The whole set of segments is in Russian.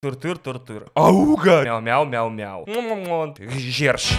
Тур-тур-тур-тур. Ауга! Мяу-мяу-мяу-мяу. Жерш.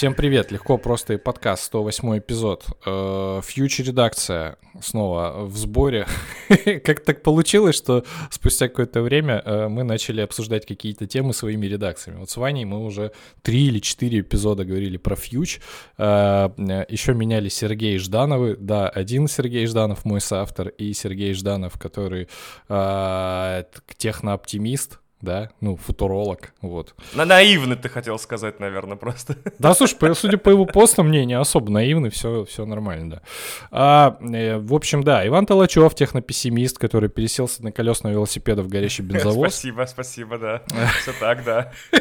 Всем привет, легко, просто и подкаст, 108 эпизод. Фьючер редакция снова в сборе. как так получилось, что спустя какое-то время э, мы начали обсуждать какие-то темы своими редакциями. Вот с Ваней мы уже три или четыре эпизода говорили про фьюч. Э, Еще меняли Сергей Ждановы. Да, один Сергей Жданов, мой соавтор, и Сергей Жданов, который э, технооптимист, да, ну, футуролог, вот. На наивный ты хотел сказать, наверное, просто. Да, слушай, по, судя по его постам, не, не особо наивный, все, все нормально, да. А, э, в общем, да, Иван Толачев, технопессимист, который переселся на колесного велосипеда в горящий бензовоз. Спасибо, спасибо, да. Все так, да.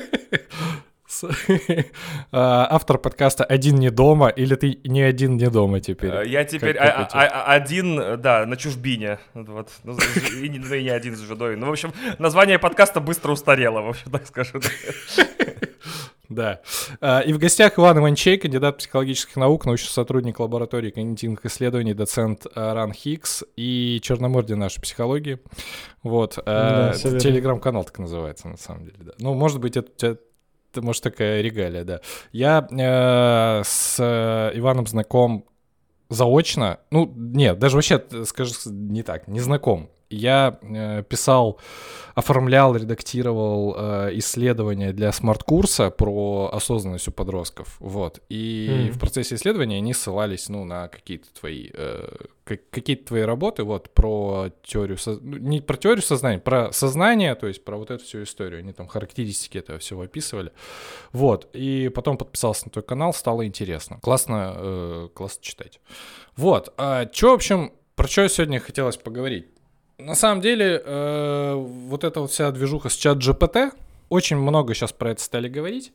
А, автор подкаста «Один не дома» или ты не один не дома теперь? А, я теперь а, один, да, на чужбине. Вот. Ну, и, не, и не один с женой. Ну, в общем, название подкаста быстро устарело, в общем, так скажу. Да. И в гостях Иван Иванчей, кандидат психологических наук, научный сотрудник лаборатории когнитивных исследований, доцент РАНХиГС и Черномырдин нашей психологии. Вот. Да, Телеграм-канал так называется, на самом деле, да. Ну, может быть, это это, может, такая регалия, да. Я э, с э, Иваном знаком заочно. Ну, нет, даже вообще, скажу, не так, не знаком. Я э, писал, оформлял, редактировал э, исследования для smart-курса про осознанность у подростков. Вот. И мм. в процессе исследования они ссылались, ну, на какие-то твои, э, какие-то твои работы, вот, про теорию. Ну, не про теорию сознания, про сознание, то есть про вот эту всю историю. Они там характеристики этого всего описывали. Вот. И потом подписался на твой канал, стало интересно. Классно, э, классно читать. Вот. А что, в общем, про что сегодня хотелось поговорить? На самом деле, э, вот эта вот вся движуха с чат GPT, очень много сейчас про это стали говорить.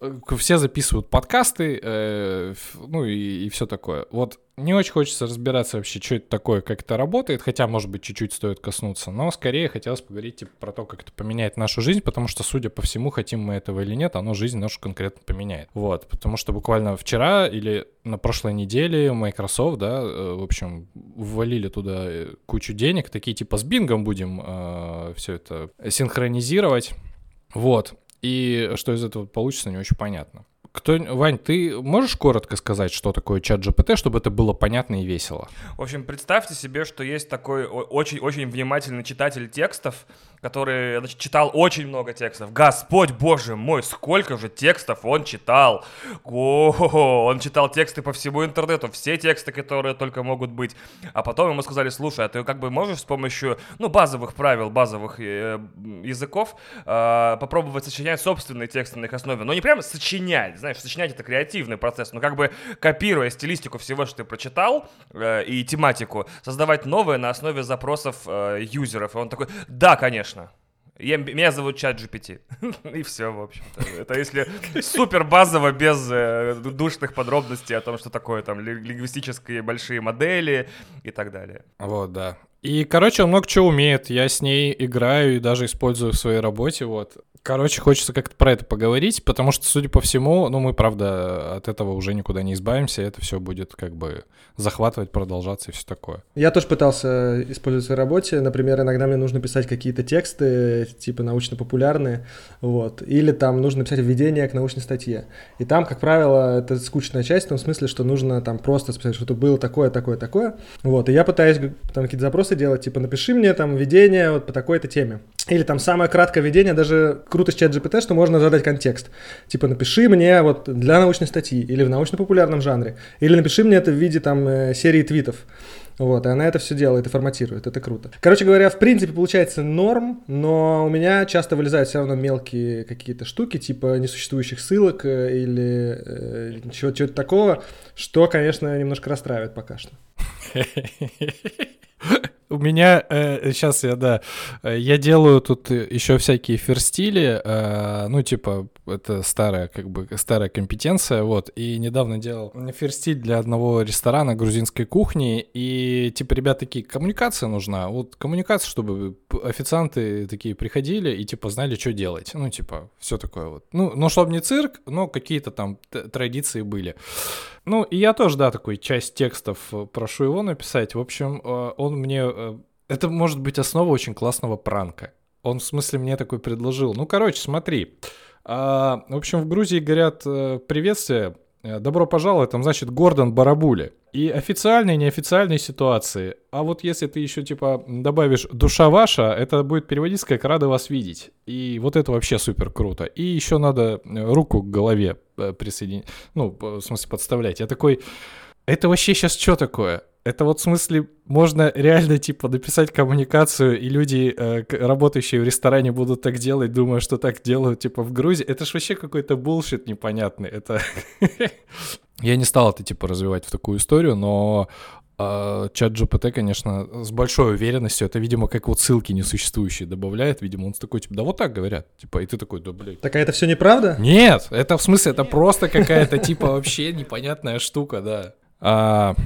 Э, все записывают подкасты, э, ну и, и все такое. Вот не очень хочется разбираться вообще, что это такое, как это работает, хотя, может быть, чуть-чуть стоит коснуться, но скорее хотелось поговорить типа, про то, как это поменяет нашу жизнь, потому что, судя по всему, хотим мы этого или нет, оно жизнь нашу конкретно поменяет. Вот, потому что буквально вчера или на прошлой неделе Microsoft, да, э, в общем, ввалили туда э, кучу денег, такие типа с бингом будем э, все это синхронизировать. Вот. И что из этого получится, не очень понятно. Кто, Вань, ты можешь коротко сказать, что такое чат GPT, чтобы это было понятно и весело? В общем, представьте себе, что есть такой очень-очень внимательный читатель текстов, который значит, читал очень много текстов. Господь боже мой, сколько же текстов он читал! О, он читал тексты по всему интернету, все тексты, которые только могут быть. А потом ему сказали, слушай, а ты как бы можешь с помощью, ну, базовых правил, базовых э, языков э, попробовать сочинять собственные тексты на их основе. Но не прямо сочинять, знаешь, сочинять это креативный процесс, но как бы копируя стилистику всего, что ты прочитал, э, и тематику, создавать новое на основе запросов э, юзеров. И он такой, да, конечно, Конечно. Я, меня зовут чат GPT. И все, в общем-то. Это если супер базово, без э, душных подробностей о том, что такое там лингвистические большие модели и так далее. Вот, да. И, короче, он много чего умеет. Я с ней играю и даже использую в своей работе. Вот. Короче, хочется как-то про это поговорить, потому что, судя по всему, ну, мы, правда, от этого уже никуда не избавимся, это все будет как бы захватывать, продолжаться и все такое. Я тоже пытался использовать в своей работе. Например, иногда мне нужно писать какие-то тексты, типа научно-популярные, вот, или там нужно писать введение к научной статье. И там, как правило, это скучная часть в том смысле, что нужно там просто списать, что-то было такое, такое, такое. Вот, и я пытаюсь там какие-то запросы делать, типа, напиши мне там введение вот по такой-то теме. Или там самое краткое введение, даже круто с чат GPT, что можно задать контекст. Типа напиши мне вот для научной статьи или в научно-популярном жанре. Или напиши мне это в виде там э, серии твитов. Вот, и она это все делает и форматирует, это круто. Короче говоря, в принципе, получается норм, но у меня часто вылезают все равно мелкие какие-то штуки, типа несуществующих ссылок э, или э, чего-то такого, что, конечно, немножко расстраивает пока что. У меня э, сейчас я, да, я делаю тут еще всякие ферстили, э, ну, типа, это старая, как бы, старая компетенция, вот, и недавно делал ферстиль для одного ресторана грузинской кухни, и, типа, ребят такие, коммуникация нужна, вот, коммуникация, чтобы официанты такие приходили и, типа, знали, что делать, ну, типа, все такое вот. Ну, ну, чтобы не цирк, но какие-то там традиции были. Ну, и я тоже, да, такой часть текстов э, прошу его написать. В общем, э, он мне... Э, это может быть основа очень классного пранка. Он, в смысле, мне такой предложил. Ну, короче, смотри. А, в общем, в Грузии говорят приветствие, добро пожаловать, там, значит, Гордон Барабули. И официальные, и неофициальные ситуации. А вот если ты еще, типа, добавишь «душа ваша», это будет переводиться как «рада вас видеть». И вот это вообще супер круто. И еще надо руку к голове присоединить, ну, в смысле, подставлять. Я такой, это вообще сейчас что такое? Это вот в смысле можно реально типа написать коммуникацию, и люди, э, работающие в ресторане, будут так делать, думая, что так делают типа в Грузии. Это ж вообще какой-то булшит непонятный. Это... Я не стал это типа развивать в такую историю, но э, чат GPT, конечно, с большой уверенностью, это, видимо, как вот ссылки несуществующие добавляет, видимо, он такой, типа, да вот так говорят, типа, и ты такой, да, блядь. Так а это все неправда? Нет, это в смысле, это просто какая-то, типа, вообще непонятная штука, да.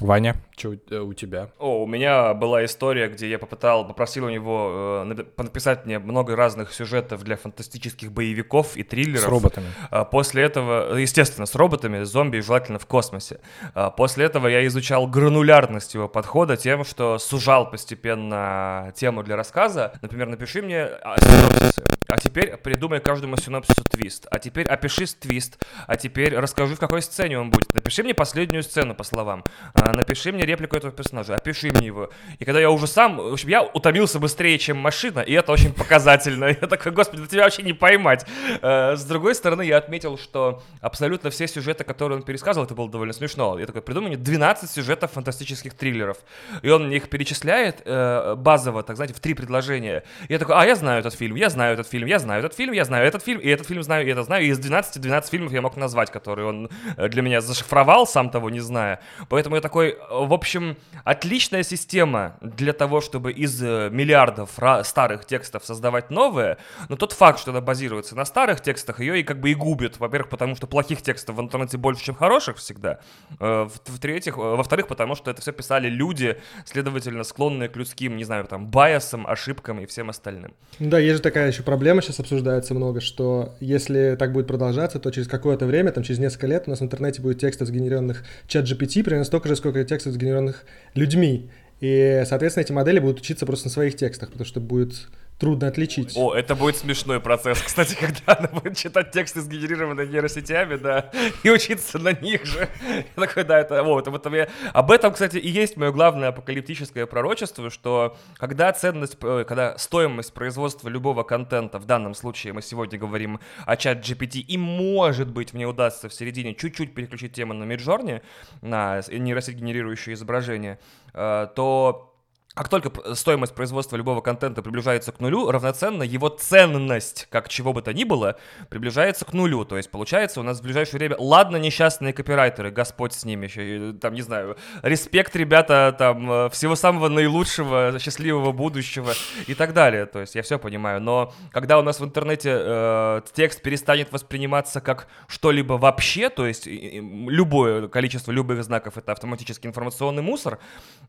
Ваня, что э, у тебя? О, у меня была история, где я попытал, попросил у него э, написать мне много разных сюжетов для фантастических боевиков и триллеров. С роботами. А, после этого, естественно, с роботами, зомби, желательно в космосе. А, после этого я изучал гранулярность его подхода тем, что сужал постепенно тему для рассказа. Например, напиши мне синопсисы. А теперь придумай каждому синопсису твист. А теперь опиши твист. А теперь расскажи, в какой сцене он будет. Напиши мне последнюю сцену по словам. А, напиши мне реплику этого персонажа, опиши мне его. И когда я уже сам, в общем, я утомился быстрее, чем машина, и это очень показательно. Я такой, господи, да тебя вообще не поймать. Э, с другой стороны, я отметил, что абсолютно все сюжеты, которые он пересказывал, это было довольно смешно. Я такой, придумай мне 12 сюжетов фантастических триллеров. И он мне их перечисляет э, базово, так знаете, в три предложения. Я такой, а, я знаю этот фильм, я знаю этот фильм, я знаю этот фильм, я знаю этот фильм, и этот фильм знаю, и это знаю. И из 12 12 фильмов я мог назвать, которые он э, для меня зашифровал, сам того не зная. Поэтому я такой, в общем, отличная система для того, чтобы из э, миллиардов старых текстов создавать новые, но тот факт, что она базируется на старых текстах, ее и как бы и губит. Во-первых, потому что плохих текстов в интернете больше, чем хороших всегда. Э, в-третьих, э, во-вторых, потому что это все писали люди, следовательно, склонные к людским, не знаю, там, байасам, ошибкам и всем остальным. Да, есть же такая еще проблема, сейчас обсуждается много, что если так будет продолжаться, то через какое-то время, там через несколько лет у нас в интернете будет текстов, сгенеренных чат GPT, примерно столько же, сколько текстов, сгенеренных людьми. И, соответственно, эти модели будут учиться просто на своих текстах, потому что будет трудно отличить. О, это будет смешной процесс, кстати, когда она будет читать тексты, сгенерированные нейросетями, да, и учиться на них же. Я такой, да, это, вот, вот я... Об этом, кстати, и есть мое главное апокалиптическое пророчество, что когда ценность, э, когда стоимость производства любого контента, в данном случае мы сегодня говорим о чат GPT, и может быть мне удастся в середине чуть-чуть переключить тему на Midjourney, на нейросеть генерирующее изображение, э, то как только стоимость производства любого контента приближается к нулю, равноценно его ценность, как чего бы то ни было, приближается к нулю. То есть, получается, у нас в ближайшее время, ладно, несчастные копирайтеры, Господь с ними, еще, там, не знаю, респект, ребята, там, э, всего самого наилучшего, счастливого будущего и так далее. То есть, я все понимаю. Но когда у нас в интернете э, текст перестанет восприниматься как что-либо вообще, то есть, любое количество любых знаков это автоматический информационный мусор,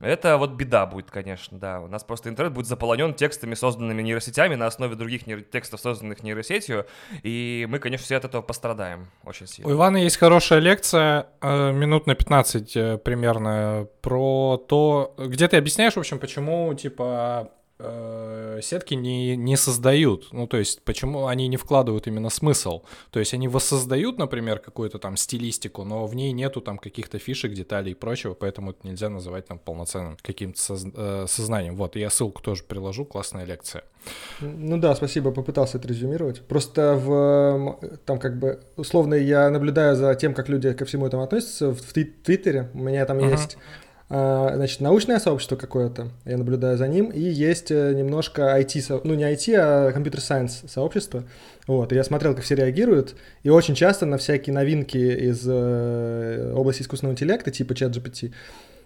это вот беда будет, конечно конечно, да. У нас просто интернет будет заполонен текстами, созданными нейросетями на основе других нейро- текстов, созданных нейросетью, и мы, конечно, все от этого пострадаем очень сильно. У Ивана есть хорошая лекция, э, минут на 15 э, примерно, про то, где ты объясняешь, в общем, почему, типа, сетки не, не создают. Ну, то есть, почему они не вкладывают именно смысл. То есть, они воссоздают, например, какую-то там стилистику, но в ней нету там каких-то фишек, деталей и прочего, поэтому это нельзя называть там полноценным каким-то соз, э, сознанием. Вот, я ссылку тоже приложу, классная лекция. Ну да, спасибо, попытался это резюмировать. Просто в там как бы условно я наблюдаю за тем, как люди ко всему этому относятся в, в Твиттере. У меня там uh-huh. есть значит, научное сообщество какое-то, я наблюдаю за ним, и есть э, немножко IT, ну не IT, а компьютер-сайенс сообщество. Вот, и я смотрел, как все реагируют, и очень часто на всякие новинки из э, области искусственного интеллекта, типа ChatGPT,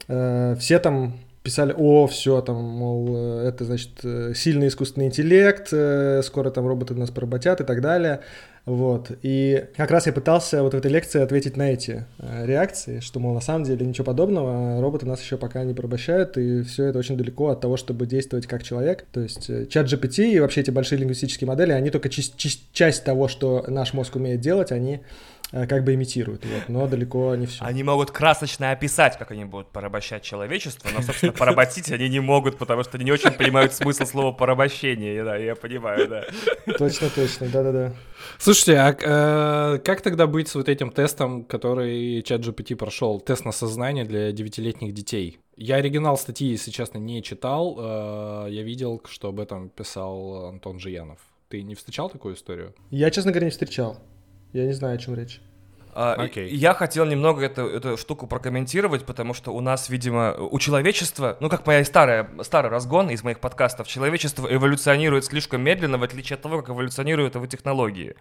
э, все там писали, о, все, там, мол, э, это, значит, э, сильный искусственный интеллект, э, скоро там роботы нас поработят и так далее. Вот. И как раз я пытался вот в этой лекции ответить на эти реакции, что, мол, на самом деле ничего подобного, роботы нас еще пока не порабощают, и все это очень далеко от того, чтобы действовать как человек. То есть чат GPT и вообще эти большие лингвистические модели, они только часть того, что наш мозг умеет делать, они как бы имитируют, вот, но далеко не все. Они могут красочно описать, как они будут порабощать человечество, но, собственно, поработить они не могут, потому что они не очень понимают смысл слова порабощение, да, я понимаю, да. Точно, точно, да-да-да. Слушайте, а э, как тогда быть с вот этим тестом, который чат GPT прошел, тест на сознание для девятилетних детей? Я оригинал статьи, если честно, не читал, э, я видел, что об этом писал Антон Жиянов. Ты не встречал такую историю? Я, честно говоря, не встречал. Я не знаю, о чем речь. Okay. А, я хотел немного эту, эту штуку прокомментировать, потому что у нас, видимо, у человечества, ну как моя старая, старый разгон из моих подкастов, человечество эволюционирует слишком медленно, в отличие от того, как эволюционируют его технологии.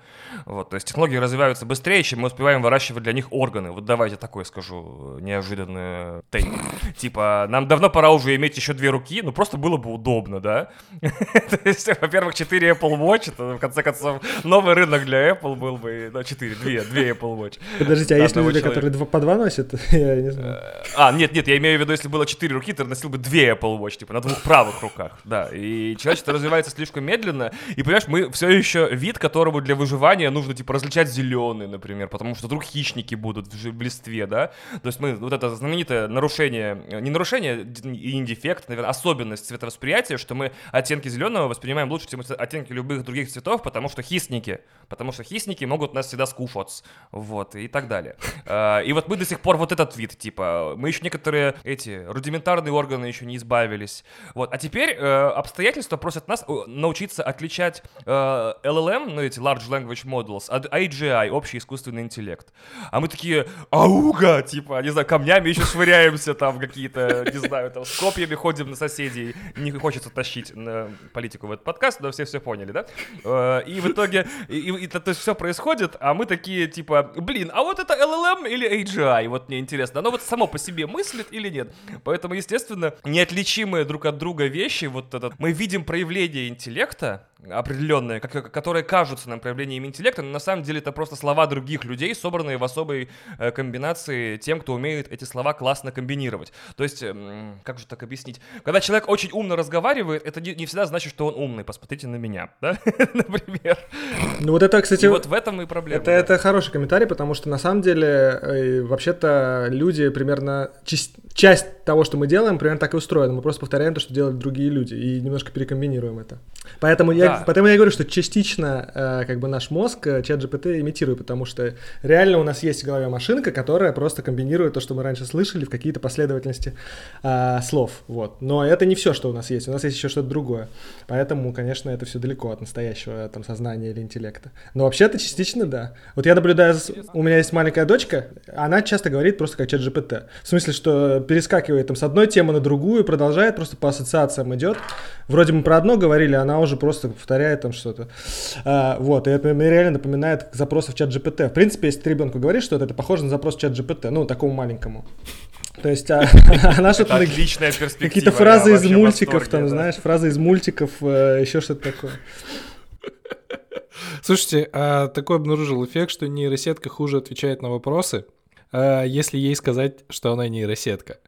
Вот, то есть технологии развиваются быстрее, чем мы успеваем выращивать для них органы. Вот давайте такое скажу, неожиданный тейк. Типа, нам давно пора уже иметь еще две руки, ну просто было бы удобно, да? То есть, во-первых, 4 Apple Watch, это, в конце концов, новый рынок для Apple был бы, ну, 4, 2, 2 Apple Watch. Подождите, а есть люди, которые два, по два носят? Я не знаю. А, нет, нет, я имею в виду, если было четыре руки, ты носил бы две Apple Watch, типа, на двух правых руках, да. И человечество развивается слишком медленно, и, понимаешь, мы все еще вид, которому для выживания нужно, типа, различать зеленый, например, потому что вдруг хищники будут в листве, да. То есть мы, вот это знаменитое нарушение, не нарушение и не дефект, наверное, особенность цветовосприятия, что мы оттенки зеленого воспринимаем лучше, чем оттенки любых других цветов, потому что хищники, потому что хищники могут нас всегда скушать, вот, и так далее. А, и вот мы до сих пор вот этот вид, типа, мы еще некоторые эти рудиментарные органы еще не избавились. Вот, а теперь э, обстоятельства просят нас научиться отличать э, LLM, ну эти Large Language Models, от AGI, общий искусственный интеллект. А мы такие, ауга, типа, не знаю, камнями еще швыряемся там какие-то, не знаю, там с копьями ходим на соседей. Не хочется тащить на политику в этот подкаст, но все все поняли, да? Э, и в итоге, и, и, и, то есть все происходит, а мы такие, типа, блин, а вот это LLM или AGI? Вот мне интересно, оно вот само по себе мыслит или нет? Поэтому, естественно, неотличимые друг от друга вещи, вот этот, мы видим проявление интеллекта, определенные, которые кажутся нам проявлением интеллекта, но на самом деле это просто слова других людей, собранные в особой э, комбинации тем, кто умеет эти слова классно комбинировать. То есть, э, как же так объяснить? Когда человек очень умно разговаривает, это не, не всегда значит, что он умный. Посмотрите на меня, да, например. Ну вот это, кстати... И вот в этом и проблема. Это, да. это хороший комментарий, потому что на самом деле, э, вообще-то, люди примерно... Часть того, что мы делаем, примерно так и устроена. Мы просто повторяем то, что делают другие люди, и немножко перекомбинируем это. Поэтому я да. Поэтому я говорю, что частично э, как бы наш мозг э, чат GPT имитирует, потому что реально у нас есть в голове машинка, которая просто комбинирует то, что мы раньше слышали, в какие-то последовательности э, слов. Вот. Но это не все, что у нас есть. У нас есть еще что-то другое. Поэтому, конечно, это все далеко от настоящего там сознания или интеллекта. Но вообще-то частично да. Вот я наблюдаю, у меня есть маленькая дочка, она часто говорит просто как чат GPT. В смысле, что перескакивает там с одной темы на другую, продолжает, просто по ассоциациям идет. Вроде мы про одно говорили, она уже просто повторяет там что-то. А, вот, и это мне реально напоминает запросы в чат GPT. В принципе, если ты ребенку говоришь что-то, это похоже на запрос в чат GPT, ну, такому маленькому. То есть а, она что-то... Отличная перспектива. Какие-то фразы из мультиков, там, знаешь, фразы из мультиков, э, еще что-то такое. Слушайте, а такой обнаружил эффект, что нейросетка хуже отвечает на вопросы, если ей сказать, что она нейросетка.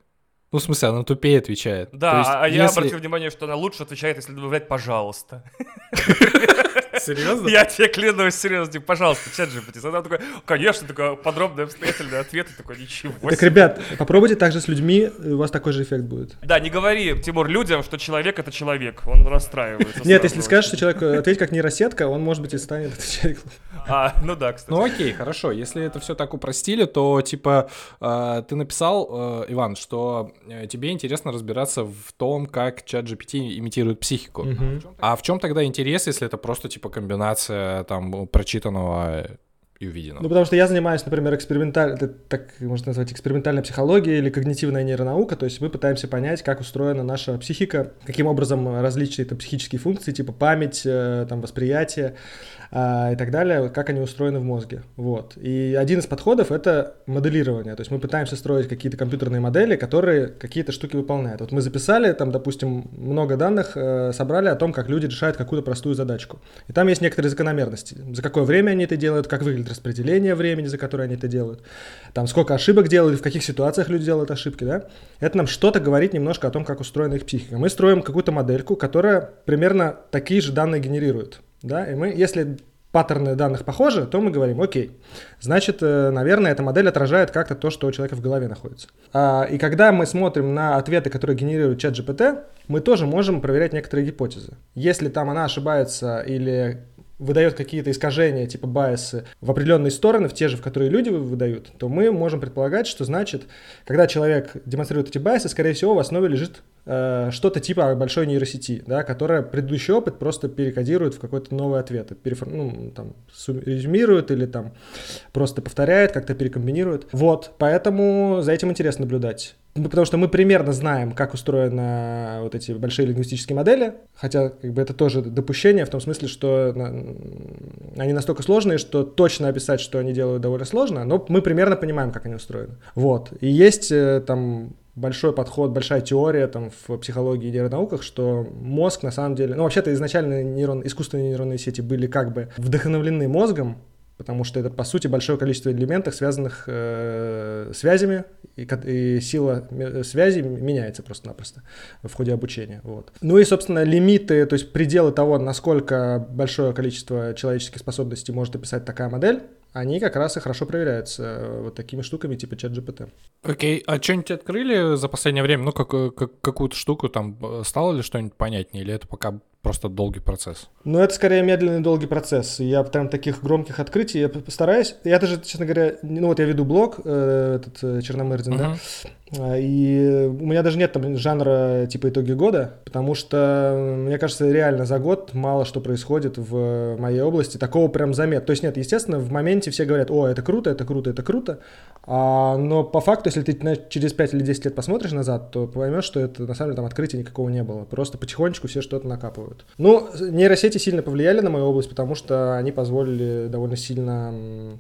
Ну, в смысле, она тупее отвечает. Да, есть, а я обратил внимание, что она лучше отвечает, если добавлять «пожалуйста». Серьезно? Я тебе клянусь, серьезно, типа, пожалуйста, чат GPT. Она такой, конечно, такой подробный, обстоятельный ответ, и такой, ничего Так, ребят, попробуйте также с людьми, у вас такой же эффект будет. Да, не говори, Тимур, людям, что человек — это человек, он расстраивается. Нет, если скажешь, что человек ответит как нейросетка, он, может быть, и станет отвечать. А, ну да, кстати. Ну окей, хорошо, если это все так упростили, то, типа, э, ты написал, э, Иван, что э, тебе интересно разбираться в том, как чат GPT имитирует психику. А в чем тогда интерес, если это просто, типа, комбинация там прочитанного и увиденного. Ну, потому что я занимаюсь, например, экспериментальной, так можно назвать, экспериментальной психологией или когнитивная нейронаука, то есть мы пытаемся понять, как устроена наша психика, каким образом различные там, психические функции, типа память, э, там, восприятие, а, и так далее, как они устроены в мозге. Вот. И один из подходов — это моделирование. То есть мы пытаемся строить какие-то компьютерные модели, которые какие-то штуки выполняют. Вот мы записали, там, допустим, много данных, э, собрали о том, как люди решают какую-то простую задачку. И там есть некоторые закономерности. За какое время они это делают, как выглядит распределение времени, за которое они это делают. Там сколько ошибок делают, в каких ситуациях люди делают ошибки, да? Это нам что-то говорит немножко о том, как устроена их психика. Мы строим какую-то модельку, которая примерно такие же данные генерирует да, и мы, если паттерны данных похожи, то мы говорим, окей, значит, э, наверное, эта модель отражает как-то то, что у человека в голове находится. А, и когда мы смотрим на ответы, которые генерирует чат GPT, мы тоже можем проверять некоторые гипотезы. Если там она ошибается или выдает какие-то искажения, типа байсы, в определенные стороны, в те же, в которые люди выдают, то мы можем предполагать, что значит, когда человек демонстрирует эти байсы, скорее всего, в основе лежит э, что-то типа большой нейросети, да, которая предыдущий опыт просто перекодирует в какой-то новый ответ, перефор... ну, там, резюмирует или там просто повторяет, как-то перекомбинирует. Вот, поэтому за этим интересно наблюдать. Ну, потому что мы примерно знаем, как устроены вот эти большие лингвистические модели, хотя как бы это тоже допущение в том смысле, что они настолько сложные, что точно описать, что они делают, довольно сложно, но мы примерно понимаем, как они устроены. Вот. И есть э, там большой подход, большая теория там в психологии и нейронауках, что мозг на самом деле, ну вообще-то изначально нейрон, искусственные нейронные сети были как бы вдохновлены мозгом, потому что это, по сути, большое количество элементов, связанных э, связями, и, и сила связи меняется просто-напросто в ходе обучения. Вот. Ну и, собственно, лимиты, то есть пределы того, насколько большое количество человеческих способностей может описать такая модель, они как раз и хорошо проверяются э, вот такими штуками типа чат GPT. Окей, okay. а что-нибудь открыли за последнее время? Ну, как, э, как, какую-то штуку там, э, стало ли что-нибудь понятнее, или это пока просто долгий процесс? Ну, это скорее медленный долгий процесс. Я прям таких громких открытий я постараюсь. Я даже, честно говоря, ну вот я веду блог, э, этот э, Черномырдин, uh-huh. да, а, и у меня даже нет там жанра типа итоги года, потому что, мне кажется, реально за год мало что происходит в моей области, такого прям замет. То есть нет, естественно, в моменте все говорят, о, это круто, это круто, это круто, а, но по факту, если ты через 5 или 10 лет посмотришь назад, то поймешь, что это на самом деле там открытия никакого не было. Просто потихонечку все что-то накапывают. Ну, нейросети сильно повлияли на мою область, потому что они позволили довольно сильно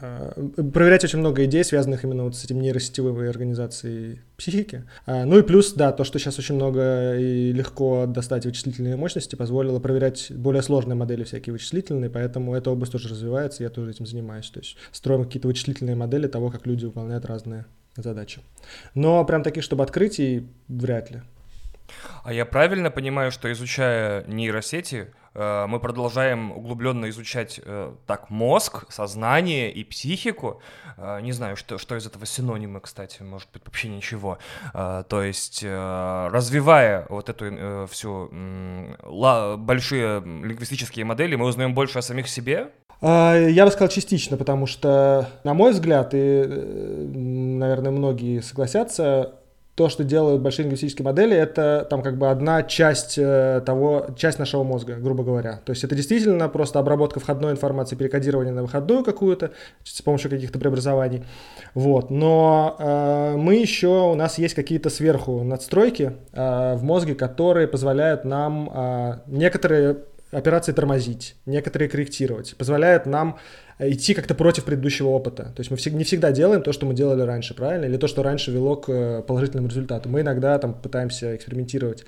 Э, проверять очень много идей, связанных именно вот с этим нейросетевой организацией психики. А, ну и плюс, да, то, что сейчас очень много и легко достать вычислительные мощности, позволило проверять более сложные модели всякие вычислительные, поэтому эта область тоже развивается, я тоже этим занимаюсь. То есть строим какие-то вычислительные модели того, как люди выполняют разные задачи. Но прям таких, чтобы открытий, вряд ли. А я правильно понимаю, что изучая нейросети, Э, мы продолжаем углубленно изучать э, так мозг, сознание и психику. Э, не знаю, что, что из этого синонимы, кстати, может быть вообще ничего. То есть развивая вот эту всю большие лингвистические модели, мы узнаем больше о самих себе, я бы сказал частично, потому что, на мой взгляд, и, наверное, многие согласятся, то, что делают большие лингвистические модели, это там как бы одна часть э, того, часть нашего мозга, грубо говоря. То есть это действительно просто обработка входной информации, перекодирование на выходную какую-то с помощью каких-то преобразований. Вот. Но э, мы еще, у нас есть какие-то сверху надстройки э, в мозге, которые позволяют нам э, некоторые операции тормозить, некоторые корректировать, позволяют нам идти как-то против предыдущего опыта. То есть мы не всегда делаем то, что мы делали раньше, правильно? Или то, что раньше вело к э, положительному результату. Мы иногда там пытаемся экспериментировать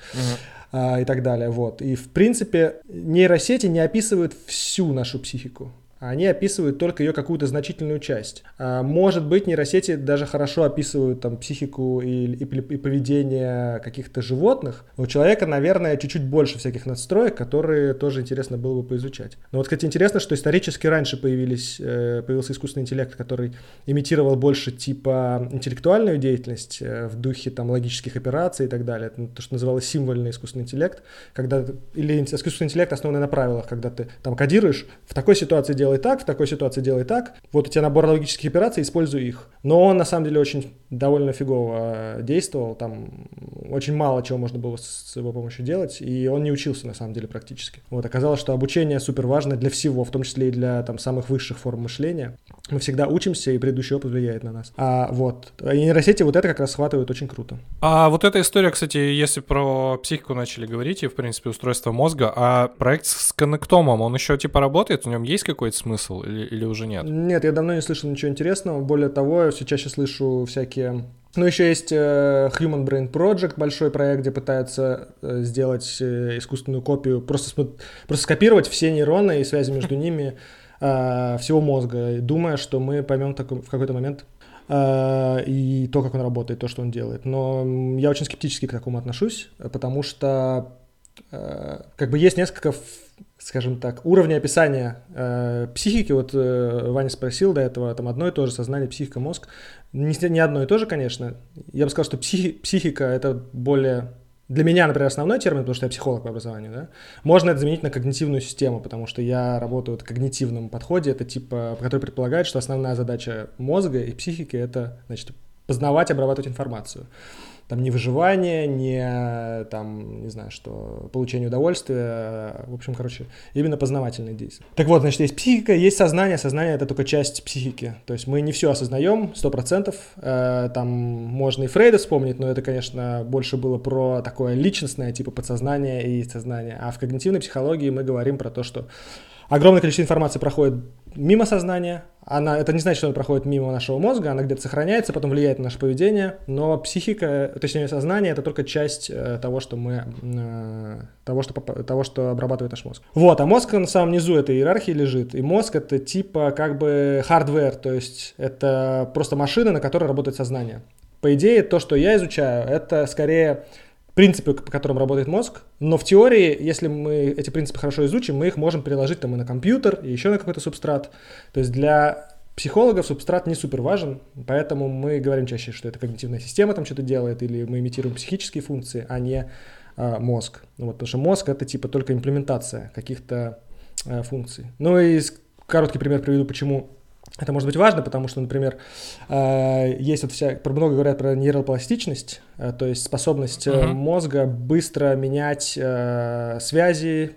uh-huh. и так далее. Вот. И в принципе нейросети не описывают всю нашу психику они описывают только ее какую-то значительную часть. А, может быть, нейросети даже хорошо описывают там психику и, и, и поведение каких-то животных. У человека, наверное, чуть-чуть больше всяких надстроек, которые тоже интересно было бы поизучать. Но вот, кстати, интересно, что исторически раньше появились, э, появился искусственный интеллект, который имитировал больше типа интеллектуальную деятельность э, в духе там логических операций и так далее. Это то, что называлось символьный искусственный интеллект, когда или искусственный интеллект основанный на правилах, когда ты там кодируешь, в такой ситуации делай так, в такой ситуации делай так, вот у тебя набор логических операций, используй их. Но он на самом деле очень довольно фигово действовал, там очень мало чего можно было с его помощью делать, и он не учился на самом деле практически. Вот, оказалось, что обучение супер важно для всего, в том числе и для там самых высших форм мышления. Мы всегда учимся, и предыдущий опыт влияет на нас. А вот, и нейросети вот это как раз схватывают очень круто. А вот эта история, кстати, если про психику начали говорить, и, в принципе, устройство мозга, а проект с коннектомом, он еще типа работает? В нем есть какой-то смысл или, или уже нет? Нет, я давно не слышал ничего интересного. Более того, я все чаще слышу всякие ну, еще есть э, Human Brain Project, большой проект, где пытаются э, сделать э, искусственную копию, просто, просто скопировать все нейроны и связи между ними всего мозга, думая, что мы поймем в какой-то момент и то, как он работает, то, что он делает. Но я очень скептически к такому отношусь, потому что как бы есть несколько скажем так, уровня описания э, психики, вот э, Ваня спросил до этого, там одно и то же сознание, психика, мозг, не, не одно и то же, конечно. Я бы сказал, что психи, психика это более для меня, например, основной термин, потому что я психолог по образованию, да, можно это заменить на когнитивную систему, потому что я работаю в когнитивном подходе, это типа, который предполагает, что основная задача мозга и психики это, значит, познавать, обрабатывать информацию там не выживание, не там, не знаю, что, получение удовольствия, в общем, короче, именно познавательные действия. Так вот, значит, есть психика, есть сознание, сознание это только часть психики, то есть мы не все осознаем, сто процентов, э, там можно и Фрейда вспомнить, но это, конечно, больше было про такое личностное, типа подсознание и сознание, а в когнитивной психологии мы говорим про то, что огромное количество информации проходит мимо сознания, она, это не значит, что она проходит мимо нашего мозга, она где-то сохраняется, потом влияет на наше поведение, но психика, точнее сознание, это только часть э, того, что мы, э, того, что, того, что обрабатывает наш мозг. Вот, а мозг на самом низу этой иерархии лежит, и мозг это типа как бы hardware, то есть это просто машина, на которой работает сознание. По идее, то, что я изучаю, это скорее принципы, по которым работает мозг, но в теории, если мы эти принципы хорошо изучим, мы их можем переложить там и на компьютер, и еще на какой-то субстрат. То есть для психологов субстрат не супер важен, поэтому мы говорим чаще, что это когнитивная система там что-то делает, или мы имитируем психические функции, а не а, мозг. Ну, вот, потому что мозг это типа только имплементация каких-то а, функций. Ну и короткий пример приведу, почему это может быть важно, потому что, например, э, есть вот вся, много говорят про нейропластичность, э, то есть способность uh-huh. мозга быстро менять связи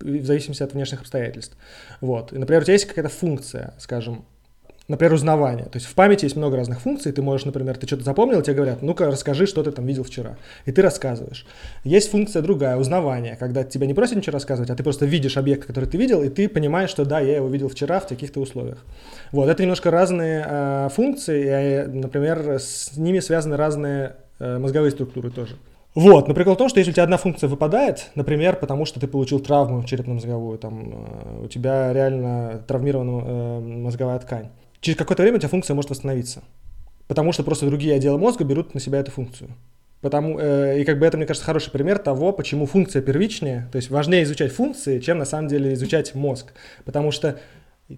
в зависимости от внешних обстоятельств. Вот. И, например, у тебя есть какая-то функция, скажем, например, узнавание. То есть в памяти есть много разных функций. Ты можешь, например, ты что-то запомнил, тебе говорят, ну-ка расскажи, что ты там видел вчера. И ты рассказываешь. Есть функция другая, узнавание, когда тебя не просят ничего рассказывать, а ты просто видишь объект, который ты видел, и ты понимаешь, что да, я его видел вчера в таких-то условиях. Вот, это немножко разные э, функции, и, например, с ними связаны разные э, мозговые структуры тоже. Вот, но прикол в том, что если у тебя одна функция выпадает, например, потому что ты получил травму черепно-мозговую, там, э, у тебя реально травмирована э, мозговая ткань, через какое-то время у тебя функция может восстановиться. Потому что просто другие отделы мозга берут на себя эту функцию. Потому, э, и как бы это, мне кажется, хороший пример того, почему функция первичнее, то есть важнее изучать функции, чем на самом деле изучать мозг. Потому что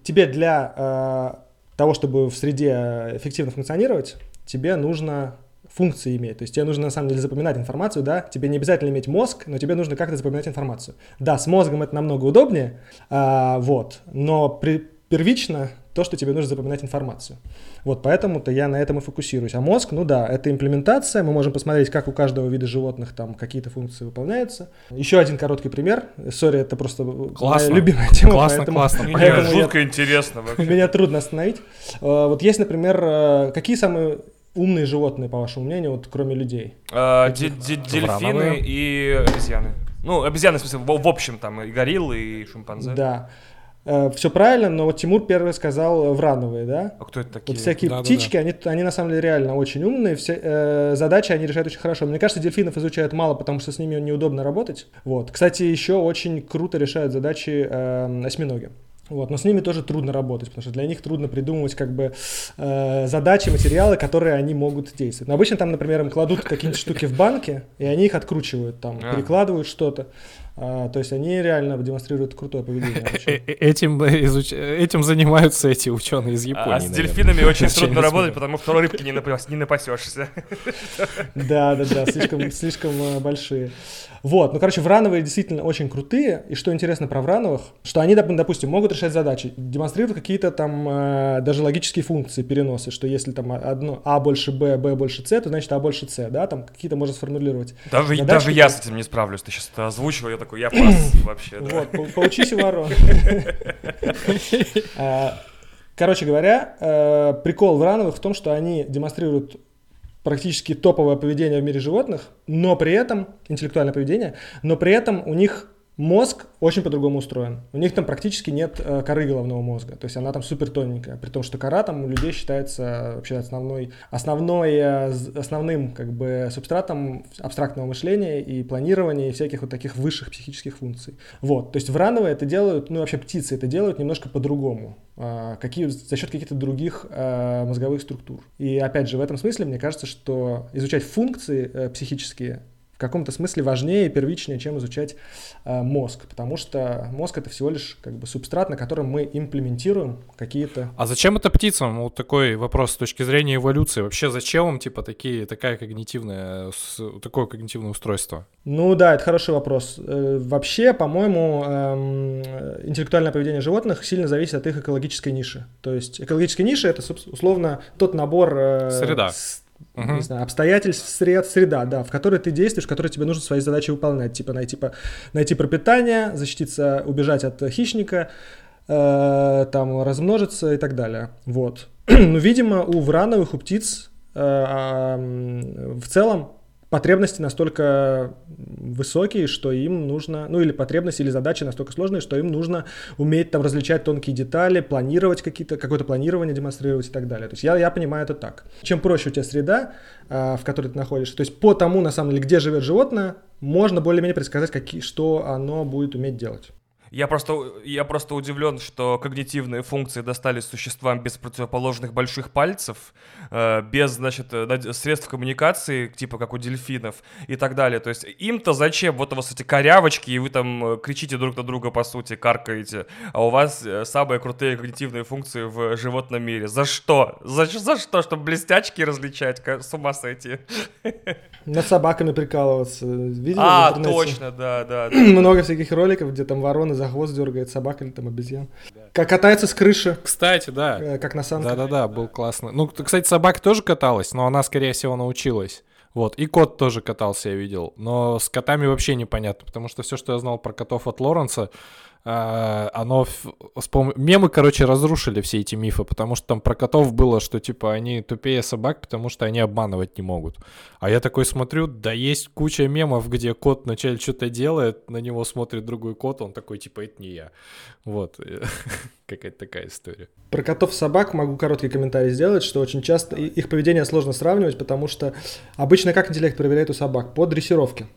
тебе для э, того, чтобы в среде эффективно функционировать, тебе нужно функции иметь. То есть тебе нужно на самом деле запоминать информацию, да, тебе не обязательно иметь мозг, но тебе нужно как-то запоминать информацию. Да, с мозгом это намного удобнее, а, вот, но при, первично то, что тебе нужно запоминать информацию. Вот поэтому-то я на этом и фокусируюсь. А мозг, ну да, это имплементация. Мы можем посмотреть, как у каждого вида животных там какие-то функции выполняются. Еще один короткий пример. Сори, это просто классно. моя любимая тема. Классно, поэтому, классно. Поэтому жутко я, интересно вообще. Меня трудно остановить. А, вот есть, например, а, какие самые умные животные, по вашему мнению, вот кроме людей? А, дельфины и обезьяны. Ну, обезьяны, в смысле, в общем, там, и гориллы, и шимпанзе. Да. Э, все правильно, но вот Тимур первый сказал врановые, да? А кто это такие? Вот всякие да, птички, да, да. Они, они на самом деле реально очень умные, все э, задачи они решают очень хорошо. Мне кажется, дельфинов изучают мало, потому что с ними неудобно работать. Вот. Кстати, еще очень круто решают задачи э, осьминоги. Вот, но с ними тоже трудно работать, потому что для них трудно придумывать как бы э, задачи, материалы, которые они могут действовать. Но обычно там, например, им кладут какие-нибудь штуки в банке, и они их откручивают, там, а. перекладывают что-то. А, то есть они реально демонстрируют крутое поведение. Этим, изуч... Этим занимаются эти ученые из Японии. А с дельфинами очень трудно работать, потому что рыбки не, напас... не напасешься. Да, да, да, слишком, слишком большие. Вот, ну, короче, врановые действительно очень крутые, и что интересно про врановых, что они, допустим, могут решать задачи, демонстрируют какие-то там э, даже логические функции переносы, что если там одно А больше Б, Б больше С, то значит А больше С, да, там какие-то можно сформулировать. Даже, задачи, даже я с этим не справлюсь, ты сейчас это озвучивал, я такой, я пас вообще. Вот, поучись у ворон. А, короче говоря, э, прикол врановых в том, что они демонстрируют практически топовое поведение в мире животных, но при этом, интеллектуальное поведение, но при этом у них Мозг очень по-другому устроен. У них там практически нет э, коры головного мозга. То есть она там супер тоненькая. При том, что кора там у людей считается вообще основной, основной, э, основным как бы субстратом абстрактного мышления и планирования и всяких вот таких высших психических функций. Вот. То есть врановые это делают, ну вообще птицы это делают немножко по-другому. Э, какие, за счет каких-то других э, мозговых структур. И опять же, в этом смысле мне кажется, что изучать функции э, психические в каком-то смысле важнее и первичнее, чем изучать э, мозг, потому что мозг это всего лишь как бы субстрат, на котором мы имплементируем какие-то. А зачем это птицам? Вот такой вопрос с точки зрения эволюции. Вообще зачем им типа такие такая когнитивная такое когнитивное устройство? Ну да, это хороший вопрос. Э, вообще, по-моему, эм, интеллектуальное поведение животных сильно зависит от их экологической ниши. То есть экологическая ниша это условно тот набор э, среда угу. не знаю, обстоятельств, сред, среда, да, в которой ты действуешь, в которой тебе нужно свои задачи выполнять, типа найти, по, найти пропитание, защититься, убежать от хищника, э, там размножиться и так далее. Вот. ну, видимо, у врановых, у птиц э, э, в целом потребности настолько высокие, что им нужно, ну или потребности или задачи настолько сложные, что им нужно уметь там различать тонкие детали, планировать какие-то, какое-то планирование демонстрировать и так далее. То есть я, я понимаю это так. Чем проще у тебя среда, а, в которой ты находишься, то есть по тому, на самом деле, где живет животное, можно более-менее предсказать, какие, что оно будет уметь делать. Я просто, я просто удивлен, что когнитивные функции достались существам без противоположных больших пальцев, э, без, значит, э, средств коммуникации, типа как у дельфинов и так далее. То есть им-то зачем? Вот у вас эти корявочки, и вы там э, кричите друг на друга, по сути, каркаете, а у вас самые крутые когнитивные функции в животном мире. За что? За, за что? Чтобы блестячки различать? С ума сойти. Над собаками прикалываться. Видели а, точно, да, да. Много всяких роликов, где там вороны за хвост дергает собака или там обезьян. Как катается с крыши. Кстати, да. Э, как на санках. Да-да-да, был классно. Ну, кстати, собака тоже каталась, но она, скорее всего, научилась. Вот, и кот тоже катался, я видел. Но с котами вообще непонятно, потому что все, что я знал про котов от Лоренса, а, оно вспом... мемы, короче, разрушили все эти мифы, потому что там про котов было, что типа они тупее собак, потому что они обманывать не могут. А я такой смотрю, да есть куча мемов, где кот вначале что-то делает, на него смотрит другой кот, он такой типа это не я. Вот какая-то такая история. Про котов собак могу короткий комментарий сделать, что очень часто их поведение сложно сравнивать, потому что обычно как интеллект проверяет у собак? По дрессировке.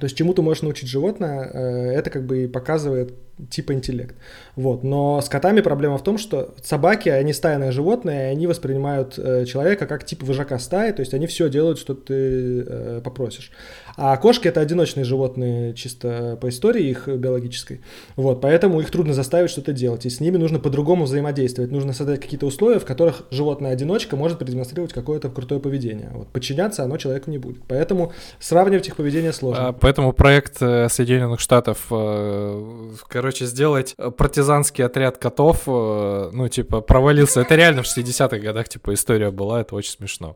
То есть чему ты можешь научить животное, э, это как бы и показывает типа интеллект. Вот. Но с котами проблема в том, что собаки, они стайные животные, и они воспринимают э, человека как типа вожака стаи, то есть они все делают, что ты э, попросишь. А кошки это одиночные животные чисто по истории их биологической. Вот, поэтому их трудно заставить что-то делать. И с ними нужно по-другому взаимодействовать. Нужно создать какие-то условия, в которых животное-одиночка может продемонстрировать какое-то крутое поведение. Вот. Подчиняться оно человеку не будет. Поэтому сравнивать их поведение сложно. А, поэтому проект э, Соединенных Штатов, э, короче, сделать партизанский отряд котов, э, ну, типа, провалился. Это реально в 60-х годах, типа, история была, это очень смешно.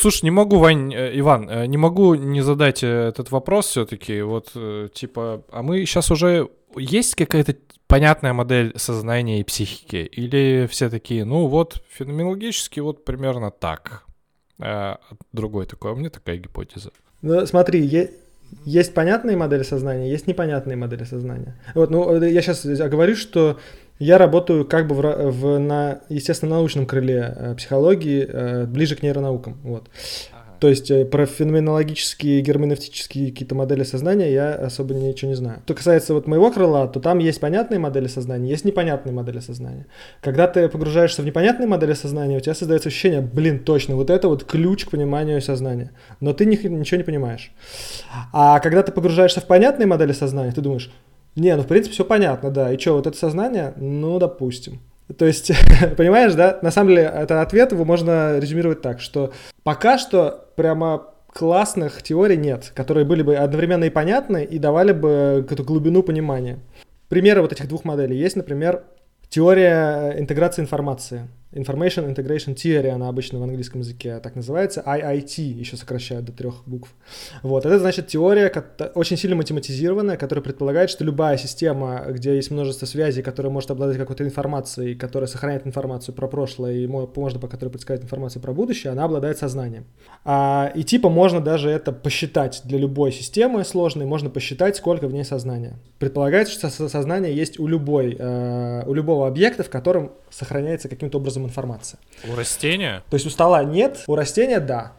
Слушай, не могу, Вань, э, Иван, э, не могу не задать э, этот вопрос все-таки. Вот, типа, а мы сейчас уже... Есть какая-то понятная модель сознания и психики? Или все такие, ну вот, феноменологически вот примерно так? А другой такой, а мне такая гипотеза. Ну, смотри, е- есть понятные модели сознания, есть непонятные модели сознания. Вот, ну, я сейчас говорю, что я работаю как бы в, в, на естественно научном крыле э, психологии, э, ближе к нейронаукам. Вот. То есть э, про феноменологические, герменевтические какие-то модели сознания я особо ничего не знаю. Что касается вот моего крыла, то там есть понятные модели сознания, есть непонятные модели сознания. Когда ты погружаешься в непонятные модели сознания, у тебя создается ощущение, блин, точно, вот это вот ключ к пониманию сознания. Но ты ничего не понимаешь. А когда ты погружаешься в понятные модели сознания, ты думаешь, не, ну в принципе все понятно, да. И что, вот это сознание? Ну, допустим. То есть, понимаешь, да? На самом деле, это ответ его можно резюмировать так, что пока что прямо классных теорий нет, которые были бы одновременно и понятны, и давали бы какую-то глубину понимания. Примеры вот этих двух моделей есть, например, теория интеграции информации – Information Integration Theory, она обычно в английском языке так называется, IIT, еще сокращают до трех букв. Вот, это значит теория очень сильно математизированная, которая предполагает, что любая система, где есть множество связей, которая может обладать какой-то информацией, которая сохраняет информацию про прошлое и можно по которой предсказать информацию про будущее, она обладает сознанием. А, и типа можно даже это посчитать для любой системы сложной, можно посчитать, сколько в ней сознания. Предполагается, что сознание есть у любой, э, у любого объекта, в котором сохраняется каким-то образом информация. У растения? То есть у стола нет, у растения да.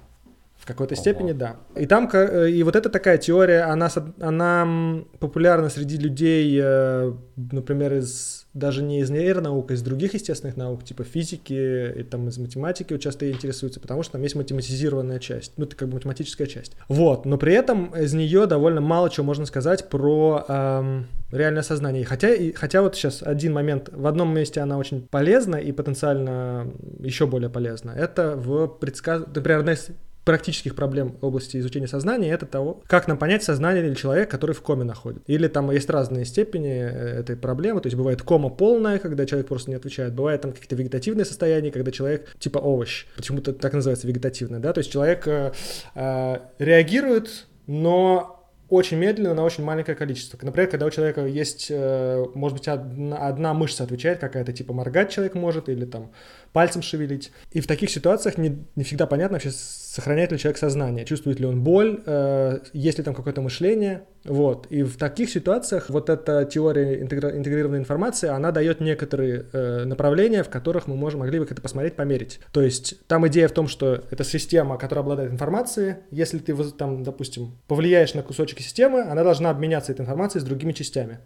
В какой-то Ого. степени да. И там, э, и вот эта такая теория, она, она популярна среди людей, э, например, из даже не из нейронаук, а из других естественных наук, типа физики и там из математики часто интересуются, потому что там есть математизированная часть, ну, это как бы математическая часть. Вот, но при этом из нее довольно мало чего можно сказать про эм, реальное сознание. Хотя, и, хотя вот сейчас один момент, в одном месте она очень полезна и потенциально еще более полезна. Это в предсказ... Например, одна из практических проблем в области изучения сознания это того, как нам понять сознание или человек, который в коме находит. Или там есть разные степени э, этой проблемы, то есть бывает кома полная, когда человек просто не отвечает, бывает там какие-то вегетативные состояния, когда человек типа овощ, почему-то так называется вегетативное, да, то есть человек э, э, реагирует, но очень медленно на очень маленькое количество. Например, когда у человека есть, э, может быть, одна, одна мышца отвечает какая-то, типа моргать человек может или там пальцем шевелить. И в таких ситуациях не, не всегда понятно вообще, сохраняет ли человек сознание, чувствует ли он боль, э, есть ли там какое-то мышление. Вот. И в таких ситуациях вот эта теория интегра- интегрированной информации, она дает некоторые э, направления, в которых мы можем, могли бы это посмотреть, померить. То есть там идея в том, что это система, которая обладает информацией. Если ты, там, допустим, повлияешь на кусочек системы, она должна обменяться этой информацией с другими частями.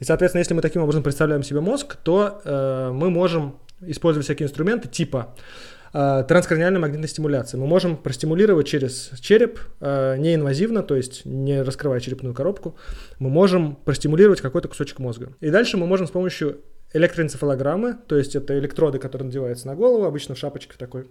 И, соответственно, если мы таким образом представляем себе мозг, то э, мы можем использовать всякие инструменты типа э, транскраниальной магнитной стимуляции. Мы можем простимулировать через череп э, неинвазивно, то есть не раскрывая черепную коробку, мы можем простимулировать какой-то кусочек мозга. И дальше мы можем с помощью электроэнцефалограммы, то есть это электроды, которые надеваются на голову, обычно в шапочке такой,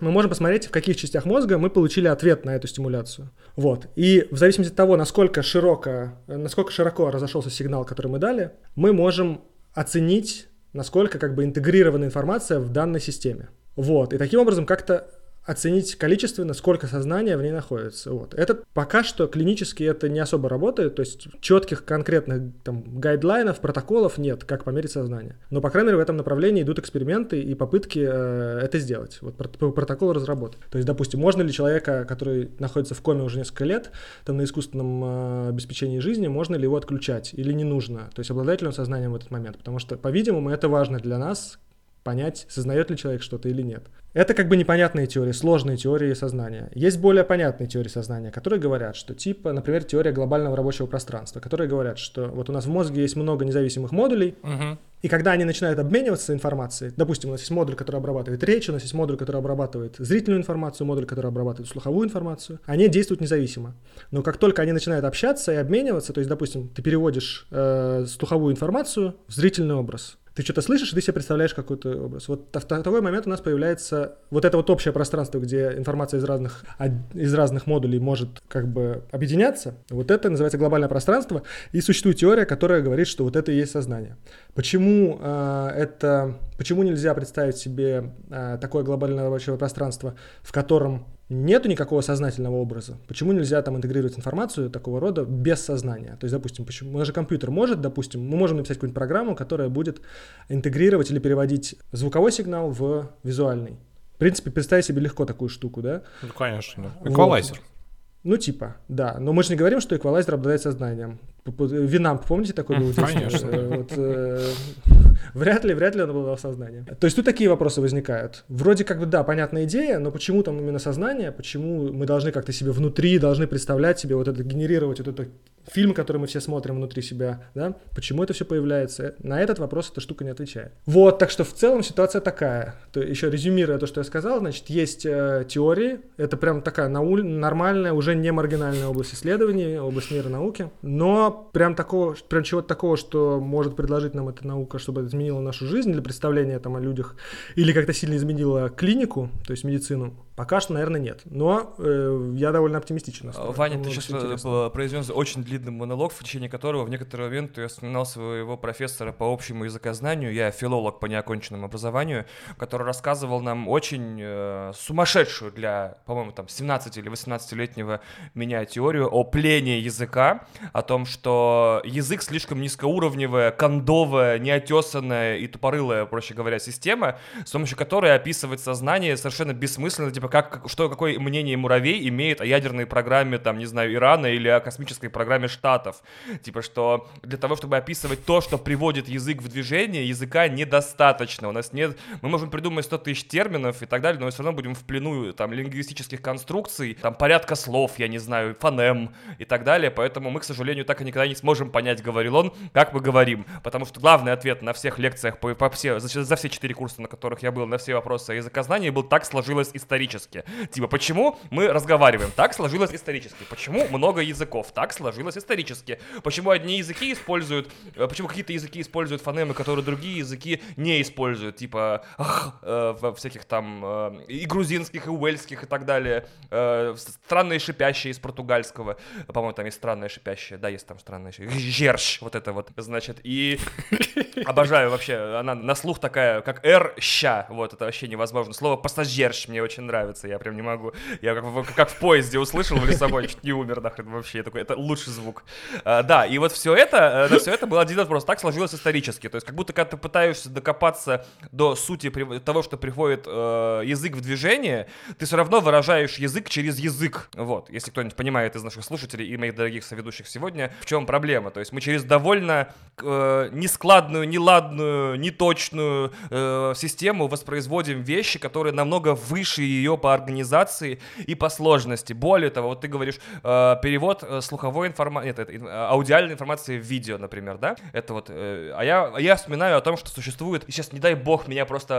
мы можем посмотреть, в каких частях мозга мы получили ответ на эту стимуляцию. Вот. И в зависимости от того, насколько широко, насколько широко разошелся сигнал, который мы дали, мы можем оценить насколько как бы интегрирована информация в данной системе. Вот, и таким образом как-то оценить количественно, сколько сознания в ней находится. Вот. Это пока что клинически это не особо работает, то есть четких конкретных там гайдлайнов, протоколов нет, как померить сознание. Но, по крайней мере, в этом направлении идут эксперименты и попытки э, это сделать, вот протокол разработать. То есть, допустим, можно ли человека, который находится в коме уже несколько лет, там на искусственном э, обеспечении жизни, можно ли его отключать или не нужно? То есть, обладает ли он сознанием в этот момент? Потому что, по-видимому, это важно для нас, понять, сознает ли человек что-то или нет. Это как бы непонятные теории, сложные теории сознания. Есть более понятные теории сознания, которые говорят, что типа, например, теория глобального рабочего пространства, которые говорят, что вот у нас в мозге есть много независимых модулей, угу. и когда они начинают обмениваться информацией, допустим, у нас есть модуль, который обрабатывает речь, у нас есть модуль, который обрабатывает зрительную информацию, модуль, который обрабатывает слуховую информацию, они действуют независимо. Но как только они начинают общаться и обмениваться, то есть, допустим, ты переводишь э, слуховую информацию в зрительный образ, ты что-то слышишь, и ты себе представляешь какой-то образ. Вот в такой момент у нас появляется вот это вот общее пространство, где информация из разных, из разных модулей может как бы объединяться. Вот это называется глобальное пространство. И существует теория, которая говорит, что вот это и есть сознание. Почему э, это, почему нельзя представить себе э, такое глобальное рабочее пространство, в котором нету никакого сознательного образа. Почему нельзя там интегрировать информацию такого рода без сознания? То есть, допустим, почему, у же компьютер может, допустим, мы можем написать какую-нибудь программу, которая будет интегрировать или переводить звуковой сигнал в визуальный. В принципе, представить себе легко такую штуку, да? Ну, конечно. Эквалайзер. Вот. Ну, типа, да. Но мы же не говорим, что эквалайзер обладает сознанием. Винам, помните, такой был? Конечно. Вот, э, вряд ли, вряд ли он обладал сознанием. То есть тут такие вопросы возникают. Вроде как бы, да, понятная идея, но почему там именно сознание, почему мы должны как-то себе внутри, должны представлять себе вот это, генерировать вот это фильм, который мы все смотрим внутри себя, да, почему это все появляется, на этот вопрос эта штука не отвечает. Вот, так что в целом ситуация такая. То, еще резюмируя то, что я сказал, значит, есть э, теории, это прям такая науль, нормальная, уже не маргинальная область исследований, область нейронауки, но прям такого, прям чего-то такого, что может предложить нам эта наука, чтобы это изменило нашу жизнь для представления там о людях, или как-то сильно изменило клинику, то есть медицину, Пока что, наверное, нет. Но э, я довольно оптимистичен. Настроен. Ваня, ты сейчас э, произнес очень длинный монолог, в течение которого в некоторый момент я вспоминал своего профессора по общему языкознанию, я филолог по неоконченному образованию, который рассказывал нам очень э, сумасшедшую для, по-моему, там 17 или 18-летнего меня теорию о плении языка, о том, что язык слишком низкоуровневая, кондовая, неотесанная и тупорылая, проще говоря, система, с помощью которой описывать сознание совершенно бессмысленно, типа, как, что, какое мнение муравей имеет о ядерной программе, там, не знаю, Ирана или о космической программе Штатов. Типа, что для того, чтобы описывать то, что приводит язык в движение, языка недостаточно. У нас нет... Мы можем придумать 100 тысяч терминов и так далее, но мы все равно будем в плену, там, лингвистических конструкций, там, порядка слов, я не знаю, фонем и так далее, поэтому мы, к сожалению, так и никогда не сможем понять, говорил он, как мы говорим. Потому что главный ответ на всех лекциях по, по все, за, за все четыре курса, на которых я был, на все вопросы о языкознании, был так сложилось исторически. Типа, почему мы разговариваем? Так сложилось исторически. Почему много языков? Так сложилось исторически. Почему одни языки используют, э, почему какие-то языки используют фонемы, которые другие языки не используют? Типа, ах, э, во всяких там э, и грузинских, и уэльских, и так далее. Э, странные шипящие из португальского. По-моему, там есть странное шипящее. Да, есть там странное шипящее. Жерщ, вот это вот, значит. И обожаю вообще. Она на слух такая, как р ща. Вот, это вообще невозможно. Слово пассажирш мне очень нравится я прям не могу. Я как, в, как в поезде услышал в Лиссабоне, чуть не умер нахрен вообще. Я такой, это лучший звук. А, да, и вот все это, на все это был один вопрос. Так сложилось исторически. То есть как будто когда ты пытаешься докопаться до сути того, что приходит э, язык в движение, ты все равно выражаешь язык через язык. Вот, если кто-нибудь понимает из наших слушателей и моих дорогих соведущих сегодня, в чем проблема. То есть мы через довольно э, нескладную, неладную, неточную э, систему воспроизводим вещи, которые намного выше ее по организации и по сложности. Более того, вот ты говоришь, э, перевод э, слуховой информации, нет, это, аудиальной информации в видео, например, да? Это вот, э, а я, я вспоминаю о том, что существует, сейчас, не дай бог, меня просто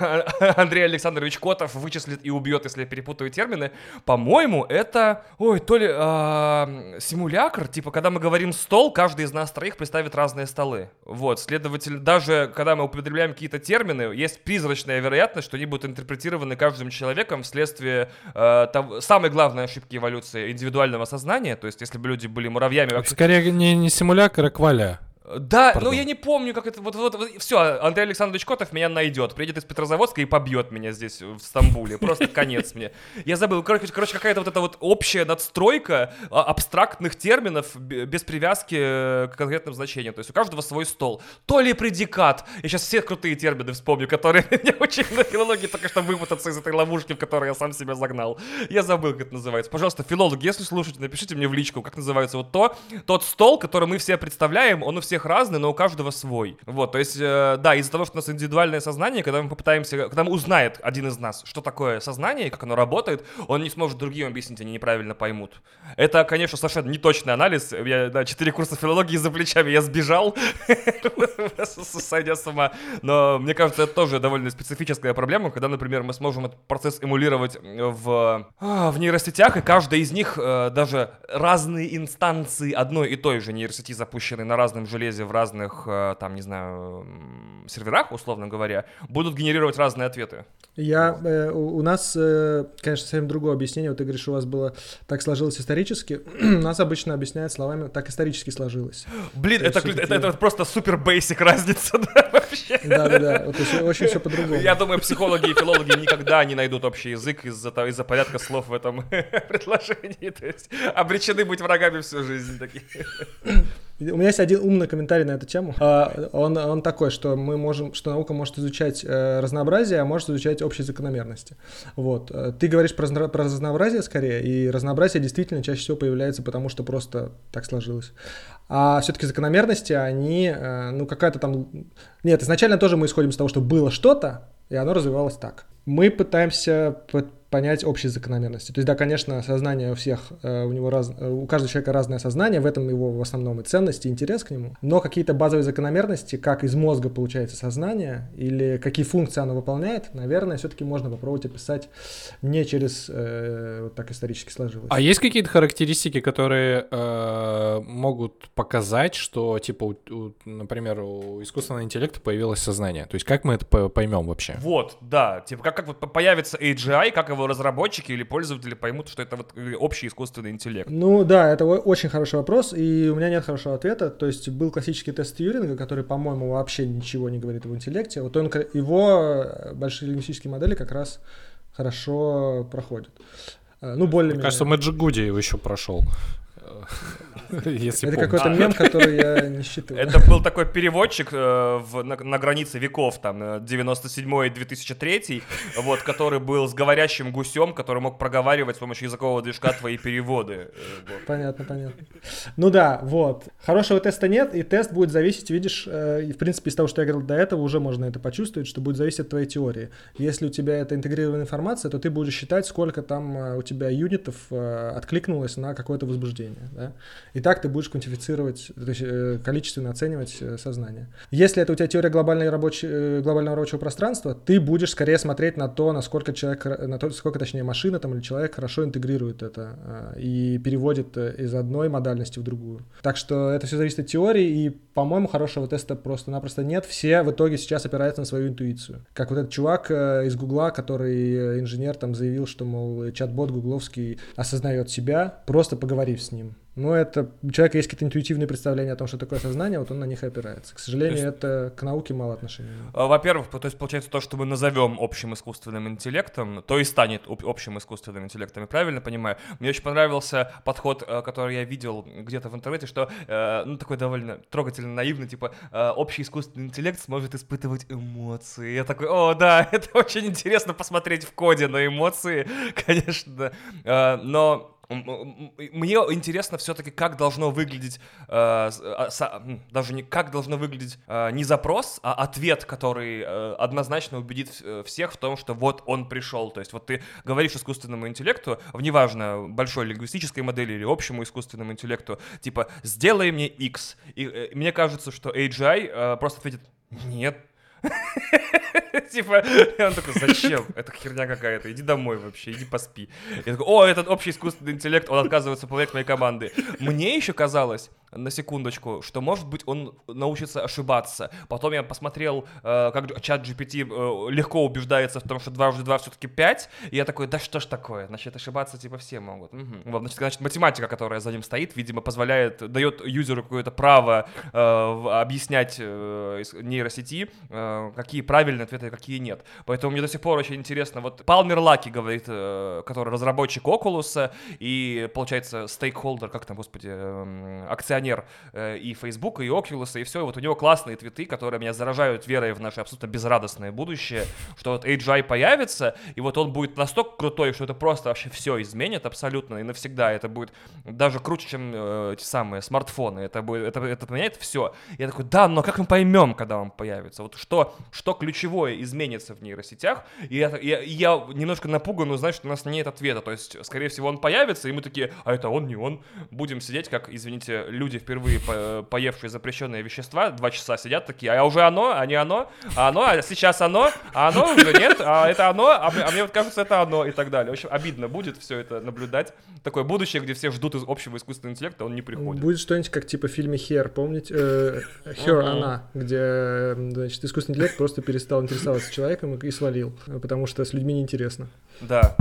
э, э, Андрей Александрович Котов вычислит и убьет, если я перепутаю термины. По-моему, это, ой, то ли э, симулякр, типа, когда мы говорим стол, каждый из нас троих представит разные столы. Вот, следовательно, даже когда мы употребляем какие-то термины, есть призрачная вероятность, что они будут интерпретированы каждым человеком вследствие э, того, самой главной ошибки эволюции индивидуального сознания. То есть, если бы люди были муравьями... Скорее не, не симулятор, а кваля. Да, Пардон. ну я не помню, как это. Вот, вот, вот все, Андрей Александрович Котов меня найдет, приедет из Петрозаводска и побьет меня здесь в Стамбуле. Просто конец мне. Я забыл. Короче, короче какая-то вот эта вот общая надстройка а, абстрактных терминов без привязки к конкретным значениям. То есть у каждого свой стол. То ли предикат. Я сейчас все крутые термины вспомню, которые меня учили на филологии, только что выпутаться из этой ловушки, в которой я сам себя загнал. Я забыл, как это называется. Пожалуйста, филологи, если слушаете, напишите мне в личку, как называется вот то, тот стол, который мы все представляем, он у всех всех разный, но у каждого свой. Вот, то есть, э, да, из-за того, что у нас индивидуальное сознание, когда мы попытаемся, когда узнает один из нас, что такое сознание как оно работает, он не сможет другим объяснить, они неправильно поймут. Это, конечно, совершенно неточный анализ. Я, да, четыре курса филологии за плечами, я сбежал, сойдя с ума. Но мне кажется, это тоже довольно специфическая проблема, когда, например, мы сможем этот процесс эмулировать в, а, в нейросетях, и каждая из них, э, даже разные инстанции одной и той же нейросети, запущенной на разном железе, железе в разных, э, там, не знаю, серверах, условно говоря, будут генерировать разные ответы. Я, э, у нас, э, конечно, совсем другое объяснение. Вот ты говоришь, у вас было так сложилось исторически. у нас обычно объясняют словами так исторически сложилось. Блин, это, это, это, это просто супер бейсик разница, да, вообще. Да-да-да, вот, очень все по-другому. Я думаю, психологи и филологи никогда не найдут общий язык из-за из порядка слов в этом предложении. То есть обречены быть врагами всю жизнь такие. У меня есть один умный комментарий на эту тему. А, он, он такой, что мы можем, что наука может изучать э, разнообразие, а может изучать общие закономерности. Вот. Э, ты говоришь про, про разнообразие скорее, и разнообразие действительно чаще всего появляется потому, что просто так сложилось. А все-таки закономерности, они, э, ну, какая-то там... Нет, изначально тоже мы исходим из того, что было что-то, и оно развивалось так. Мы пытаемся понять общие закономерности. То есть, да, конечно, сознание у всех, э, у него раз, э, у каждого человека разное сознание, в этом его в основном и ценность, и интерес к нему. Но какие-то базовые закономерности, как из мозга получается сознание, или какие функции оно выполняет, наверное, все-таки можно попробовать описать не через э, вот так исторически сложилось. А есть какие-то характеристики, которые э, могут показать, что, типа, у, у, например, у искусственного интеллекта появилось сознание? То есть, как мы это поймем вообще? Вот, да. Типа, как, как вот появится AGI, как его его разработчики или пользователи поймут, что это вот э, общий искусственный интеллект? Ну да, это очень хороший вопрос, и у меня нет хорошего ответа. То есть был классический тест Тьюринга, который, по-моему, вообще ничего не говорит об интеллекте. Вот он, его э, большие лингвистические модели как раз хорошо проходят. Э, ну, более Мне кажется, Мэджик Гуди его еще прошел. Если это какой-то мем, который я не считаю. Это был такой переводчик э, в, на, на границе веков, там, 97-2003, э, вот, который был с говорящим гусем, который мог проговаривать с помощью языкового движка твои переводы. Э, вот. Понятно, понятно. Ну да, вот. Хорошего теста нет, и тест будет зависеть, видишь, э, в принципе, из того, что я говорил до этого, уже можно это почувствовать, что будет зависеть от твоей теории. Если у тебя это интегрированная информация, то ты будешь считать, сколько там э, у тебя юнитов э, откликнулось на какое-то возбуждение. Да? И так ты будешь квантифицировать, то есть э, количественно оценивать э, сознание. Если это у тебя теория глобальной рабочей, э, глобального рабочего пространства, ты будешь скорее смотреть на то, насколько человек, на то, сколько, точнее, машина там или человек хорошо интегрирует это и переводит из одной модальности в другую. Так что это все зависит от теории, и, по-моему, хорошего теста просто-напросто нет. Все в итоге сейчас опираются на свою интуицию. Как вот этот чувак из Гугла, который инженер там заявил, что, мол, чат-бот гугловский осознает себя, просто поговорив с ним. Но это у человека есть какие-то интуитивные представления о том, что такое сознание, вот он на них и опирается. К сожалению, есть, это к науке мало отношения. А, во-первых, то есть получается то, что мы назовем общим искусственным интеллектом, то и станет общим искусственным интеллектом. Я правильно понимаю? Мне очень понравился подход, э, который я видел где-то в интернете, что э, ну такой довольно трогательно наивный, типа э, общий искусственный интеллект сможет испытывать эмоции. Я такой, о да, это очень интересно посмотреть в коде на эмоции, конечно, но мне интересно все-таки, как должно выглядеть, э, э, даже не как должно выглядеть э, не запрос, а ответ, который однозначно убедит всех в том, что вот он пришел. То есть вот ты говоришь искусственному интеллекту, в неважно, большой лингвистической модели или общему искусственному интеллекту, типа, сделай мне X. И э, мне кажется, что AGI просто ответит, нет, Типа, он такой, зачем? Это херня какая-то, иди домой вообще, иди поспи. Я такой, о, этот общий искусственный интеллект, он отказывается выполнять моей команды. Мне еще казалось, на секундочку, что, может быть, он научится ошибаться. Потом я посмотрел, э, как чат GPT э, легко убеждается в том, что 2 плюс 2 все-таки 5, и я такой, да что ж такое, значит, ошибаться типа все могут. Угу. Вот, значит, значит, математика, которая за ним стоит, видимо, позволяет, дает юзеру какое-то право э, объяснять э, нейросети, э, какие правильные ответы, а какие нет. Поэтому мне до сих пор очень интересно, вот Палмер Лаки говорит, э, который разработчик Oculus, и, получается, стейкхолдер, как там, господи, э, акционер акционер э, и Facebook, и Oculus, и все. И вот у него классные твиты, которые меня заражают верой в наше абсолютно безрадостное будущее, что вот AGI появится, и вот он будет настолько крутой, что это просто вообще все изменит абсолютно и навсегда. Это будет даже круче, чем э, эти самые смартфоны. Это будет, это, это поменяет все. Я такой, да, но как мы поймем, когда он появится? Вот что, что ключевое изменится в нейросетях? И я, я, я немножко напуган, но что у нас нет ответа. То есть, скорее всего, он появится, и мы такие, а это он, не он. Будем сидеть, как, извините, люди люди, впервые по поевшие запрещенные вещества, два часа сидят такие, а уже оно, а не оно, а оно, а сейчас оно, а оно уже нет, а это оно, а мне, а мне вот кажется, это оно и так далее. В общем, обидно будет все это наблюдать. Такое будущее, где все ждут из общего искусственного интеллекта, он не приходит. Будет что-нибудь как типа в фильме Хер, помните? Э, Her, она, где, значит, искусственный интеллект просто перестал интересоваться человеком и свалил, потому что с людьми неинтересно. Да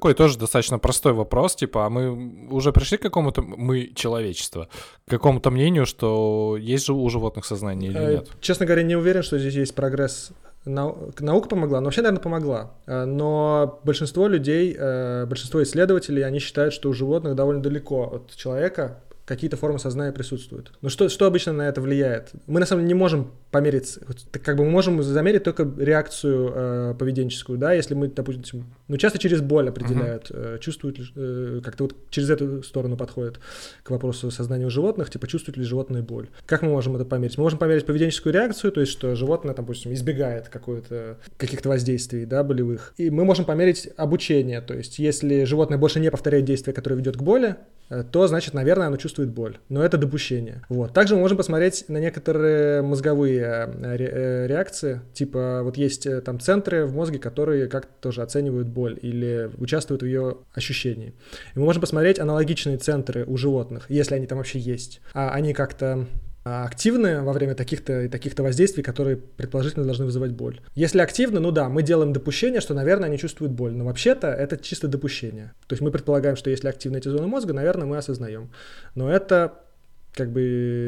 такой тоже достаточно простой вопрос, типа, а мы уже пришли к какому-то, мы, человечество, к какому-то мнению, что есть же у животных сознание или э, нет? Честно говоря, не уверен, что здесь есть прогресс нау... наука помогла, но вообще, наверное, помогла. Э, но большинство людей, э, большинство исследователей, они считают, что у животных довольно далеко от человека какие-то формы сознания присутствуют. Но что, что обычно на это влияет? Мы на самом деле не можем померить, как бы мы можем замерить только реакцию э, поведенческую, да, если мы, допустим, ну часто через боль определяют, uh-huh. э, чувствуют ли, э, как-то вот через эту сторону подходит к вопросу сознания у животных, типа чувствуют ли животные боль. Как мы можем это померить? Мы можем померить поведенческую реакцию, то есть что животное, там, допустим, избегает какой-то, каких-то воздействий, да, болевых. И мы можем померить обучение, то есть если животное больше не повторяет действия, которое ведет к боли, Э, то, значит, наверное, оно чувствует боль. Но это допущение. Вот. Также мы можем посмотреть на некоторые мозговые э, э, реакции. Типа вот есть там центры в мозге, которые как-то тоже оценивают боль или участвуют в ее ощущении. И мы можем посмотреть аналогичные центры у животных, если они там вообще есть. А они как-то активны во время таких-то таких-то воздействий, которые предположительно должны вызывать боль. Если активны, ну да, мы делаем допущение, что, наверное, они чувствуют боль, но вообще-то это чисто допущение. То есть мы предполагаем, что если активны эти зоны мозга, наверное, мы осознаем. Но это как бы,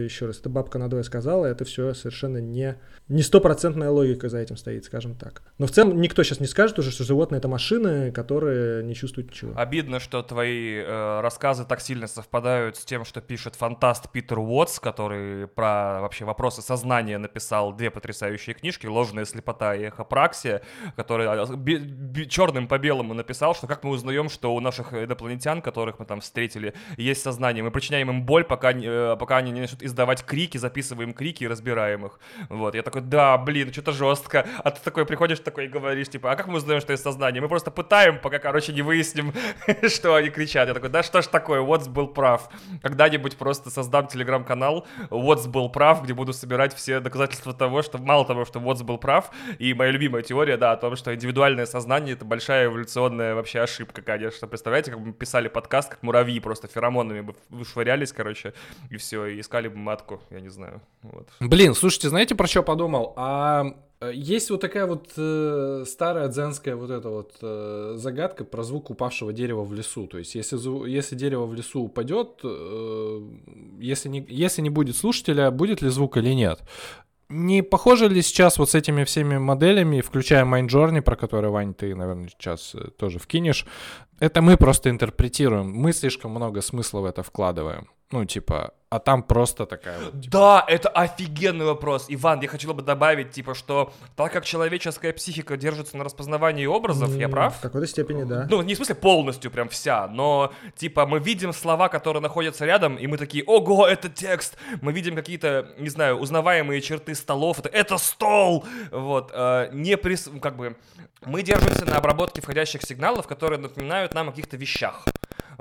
еще раз, это бабка надвое сказала, это все совершенно не не стопроцентная логика за этим стоит, скажем так. Но в целом никто сейчас не скажет уже, что животные это машины, которые не чувствуют ничего. Обидно, что твои э, рассказы так сильно совпадают с тем, что пишет фантаст Питер Уотс, который про вообще вопросы сознания написал две потрясающие книжки «Ложная слепота» и «Эхопраксия», который э, черным по белому написал, что как мы узнаем, что у наших инопланетян, которых мы там встретили, есть сознание. Мы причиняем им боль, пока, э, пока они не начнут издавать крики, записываем крики и разбираем их. Вот, я такой, да, блин, что-то жестко. А ты такой приходишь такой и говоришь, типа, а как мы узнаем, что есть сознание? Мы просто пытаем, пока, короче, не выясним, что они кричат. Я такой, да что ж такое, What's был прав. Когда-нибудь просто создам телеграм-канал What's был прав, где буду собирать все доказательства того, что мало того, что What's был прав, и моя любимая теория, да, о том, что индивидуальное сознание — это большая эволюционная вообще ошибка, конечно. Представляете, как мы писали подкаст, как муравьи просто феромонами бы вышвырялись, короче, и все, и искали бы матку, я не знаю. Вот. Блин, слушайте, знаете, про что подумал? а э, есть вот такая вот э, старая дзенская вот эта вот э, загадка про звук упавшего дерева в лесу. То есть, если, если дерево в лесу упадет, э, если, не, если не будет слушателя, будет ли звук или нет. Не похоже ли сейчас вот с этими всеми моделями, включая Mind про который, Вань, ты, наверное, сейчас э, тоже вкинешь, это мы просто интерпретируем. Мы слишком много смысла в это вкладываем. Ну, типа, а там просто такая вот... Типа... Да, это офигенный вопрос. Иван, я хотел бы добавить, типа, что так как человеческая психика держится на распознавании образов, mm, я прав? В какой-то степени, да. Ну, не в смысле полностью прям вся, но, типа, мы видим слова, которые находятся рядом, и мы такие, ого, это текст! Мы видим какие-то, не знаю, узнаваемые черты столов, это, это стол! Вот, э, не прис... как бы... Мы держимся на обработке входящих сигналов, которые напоминают нам о каких-то вещах.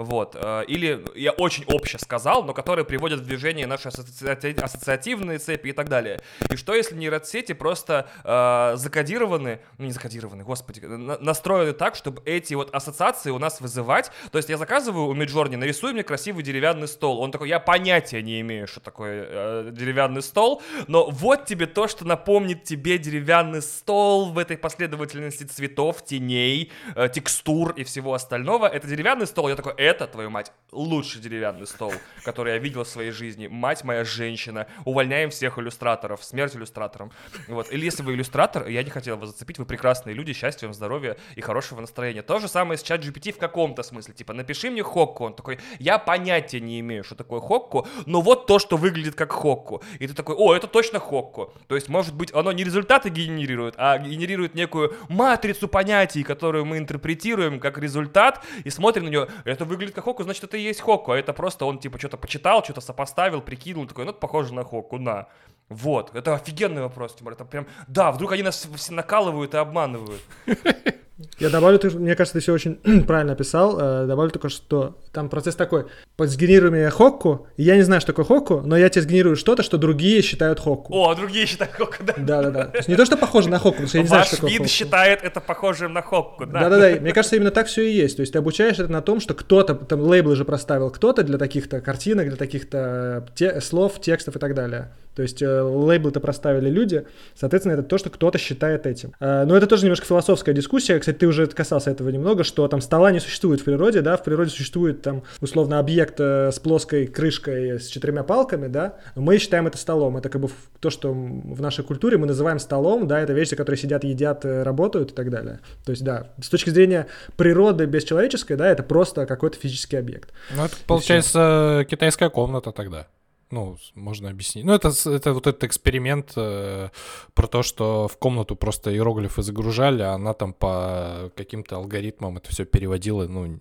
Вот. Э, или я очень обще сказал, но которые приводят в движение наши ассоциати... ассоциативные цепи и так далее. И что если нейросети просто э, закодированы, ну не закодированы, господи, на настроены так, чтобы эти вот ассоциации у нас вызывать. То есть я заказываю у Миджорни, нарисуй мне красивый деревянный стол. Он такой, я понятия не имею, что такое э, деревянный стол, но вот тебе то, что напомнит тебе деревянный стол в этой последовательности цветов, теней, э, текстур и всего остального. Это деревянный стол. Я такой, это, твою мать, лучший деревянный стол, который я видел в своей жизни. Мать моя женщина. Увольняем всех иллюстраторов. Смерть иллюстраторам. Вот. Или если вы иллюстратор, я не хотел вас зацепить, вы прекрасные люди, счастья вам, здоровья и хорошего настроения. То же самое с чат GPT в каком-то смысле. Типа, напиши мне Хокку. Он такой, я понятия не имею, что такое Хокку, но вот то, что выглядит как Хокку. И ты такой, о, это точно Хокку. То есть, может быть, оно не результаты генерирует, а генерирует некую матрицу понятий, которую мы интерпретируем как результат и смотрим на нее. Это выглядит как Хоку, значит, это и есть Хоку, а это просто он, типа, что-то почитал, что-то сопоставил, прикинул, такой, ну, это похоже на Хоку, на. Вот, это офигенный вопрос, Тимур, это прям, да, вдруг они нас накалывают и обманывают. Я добавлю, ты, мне кажется, ты все очень правильно описал. Э, добавлю только, что там процесс такой. Подсгенируй мне хокку, я не знаю, что такое хокку, но я тебе сгенерирую что-то, что другие считают хокку. О, другие считают хокку, да. Да-да-да. То есть не то, что похоже на хокку, потому что я не знаю, что такое вид считает это похожим на хокку, да. Да-да-да. Мне кажется, именно так все и есть. То есть ты обучаешь это на том, что кто-то, там лейблы же проставил кто-то для таких-то картинок, для таких-то те, слов, текстов и так далее. То есть э, лейблы-то проставили люди, соответственно, это то, что кто-то считает этим. Э, но это тоже немножко философская дискуссия. Кстати, кстати, ты уже касался этого немного, что там стола не существует в природе, да, в природе существует там условно объект э, с плоской крышкой с четырьмя палками, да, мы считаем это столом, это как бы то, что в нашей культуре мы называем столом, да, это вещи, которые сидят, едят, э, работают и так далее. То есть, да, с точки зрения природы бесчеловеческой, да, это просто какой-то физический объект. Ну, это получается китайская комната тогда ну, можно объяснить. Ну, это, это вот этот эксперимент э, про то, что в комнату просто иероглифы загружали, а она там по каким-то алгоритмам это все переводила, ну,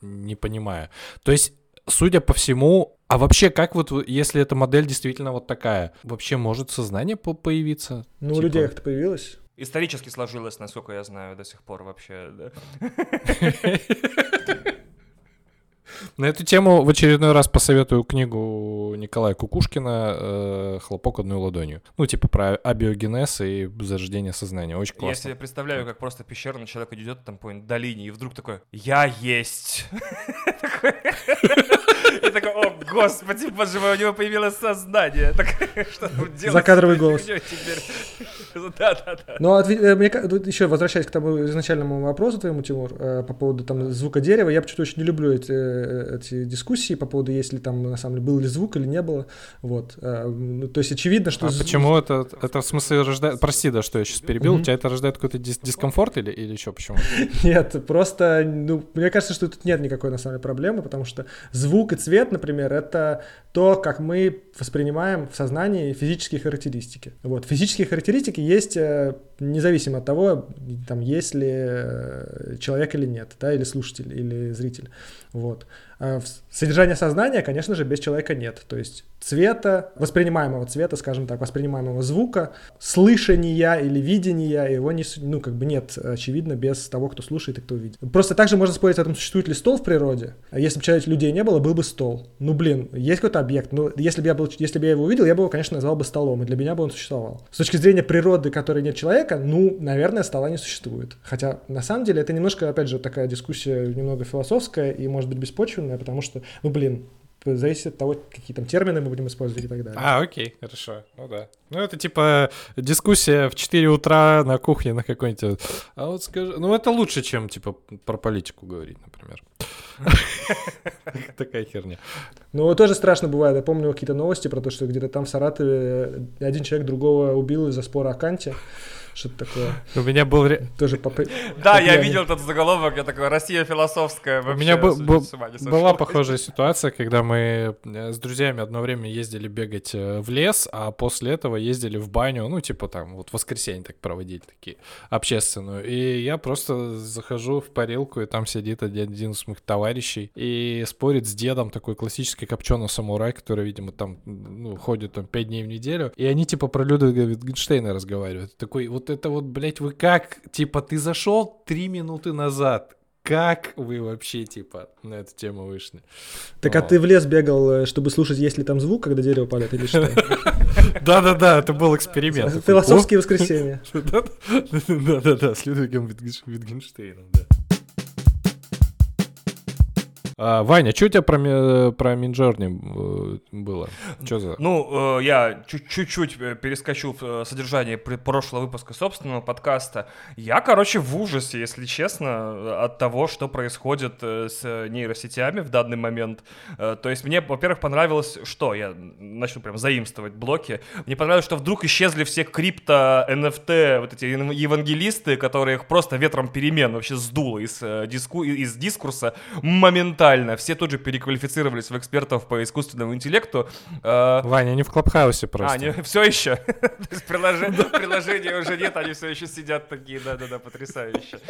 не понимая. То есть, судя по всему, а вообще, как вот, если эта модель действительно вот такая, вообще может сознание по появиться? Ну, типа... у людей это появилось. Исторически сложилось, насколько я знаю, до сих пор вообще, да. На эту тему в очередной раз посоветую книгу Николая Кукушкина э, «Хлопок одной ладонью». Ну, типа про абиогенез и зарождение сознания. Очень классно. Я себе представляю, как просто пещерный человек идет там по долине, и вдруг такой «Я есть!» И такой, о, господи, боже мой, у него появилось сознание. Так, что там делать? Закадровый голос. Да, да, да. Ну, а э, еще возвращаясь к тому изначальному вопросу твоему, Тимур, э, по поводу там звука дерева, я почему-то очень не люблю эти, эти дискуссии по поводу, есть ли там, на самом деле, был ли звук или не было. Вот. Ну, то есть очевидно, что... А звук... почему это, это в смысле рождает... Прости, да, что я сейчас перебил, у тебя это рождает какой-то дис дискомфорт или, или еще почему? Нет, просто, ну, мне кажется, что тут нет никакой, на самом деле, проблемы, потому что звук и цвет, например, это то, как мы воспринимаем в сознании физические характеристики. Вот. Физические характеристики есть э, независимо от того, там, есть ли э, человек или нет, да, или слушатель, или зритель. Вот. А содержание сознания, конечно же, без человека нет. То есть цвета, воспринимаемого цвета, скажем так, воспринимаемого звука, слышания или видения, его не, ну, как бы нет, очевидно, без того, кто слушает и кто видит. Просто также можно спорить о том, существует ли стол в природе. Если бы человек людей не было, был бы стол. Ну, блин, есть какой-то объект. Ну, если бы я, был, если бы я его увидел, я бы его, конечно, назвал бы столом, и для меня бы он существовал. С точки зрения природы, которой нет человека, ну, наверное, стола не существует. Хотя, на самом деле, это немножко, опять же, такая дискуссия немного философская и, может быть, беспочвенная, потому что, ну, блин, зависит от того, какие там термины мы будем использовать и так далее. А, окей, хорошо, ну да. Ну это типа дискуссия в 4 утра на кухне на какой-нибудь... А вот скажи... Ну это лучше, чем типа про политику говорить, например. Такая херня. Ну, тоже страшно бывает. Я помню какие-то новости про то, что где-то там в Саратове один человек другого убил из-за спора о Канте. Что-то такое. У меня был... Тоже по... Да, я видел этот заголовок, я такой, Россия философская. У меня была похожая ситуация, когда мы э, с друзьями одно время ездили бегать э, в лес, а после этого ездили в баню, ну, типа там, вот воскресенье так проводить такие, общественную. И я просто захожу в парилку, и там сидит один из моих товарищей и спорит с дедом, такой классический копченый самурай, который, видимо, там, ну, ходит там пять дней в неделю. И они, типа, про Людвига Витгенштейна разговаривают. Такой, вот это вот, блядь, вы как? Типа, ты зашел три минуты назад. Как вы вообще, типа, на эту тему вышли? Так а ты в лес бегал, э, чтобы слушать, есть ли там звук, когда дерево падает, или что? Да-да-да, это был эксперимент. Философские воскресенья. Да-да-да, с Людвигом Витгенштейном, да. А, Ваня, что у тебя про, про Минджорни э, было? Что за? Ну, э, я чуть-чуть э, перескочу в содержание прошлого выпуска собственного подкаста. Я, короче, в ужасе, если честно, от того, что происходит с нейросетями в данный момент. То есть мне, во-первых, понравилось, что я начну прям заимствовать блоки. Мне понравилось, что вдруг исчезли все крипто, NFT, вот эти евангелисты, которые их просто ветром перемен вообще сдуло из, диску, из дискурса моментально моментально. Все тут же переквалифицировались в экспертов по искусственному интеллекту. А, Ваня, они в Клабхаусе просто. А, не, все еще? То есть приложения уже нет, они все еще сидят такие, да-да-да, потрясающе.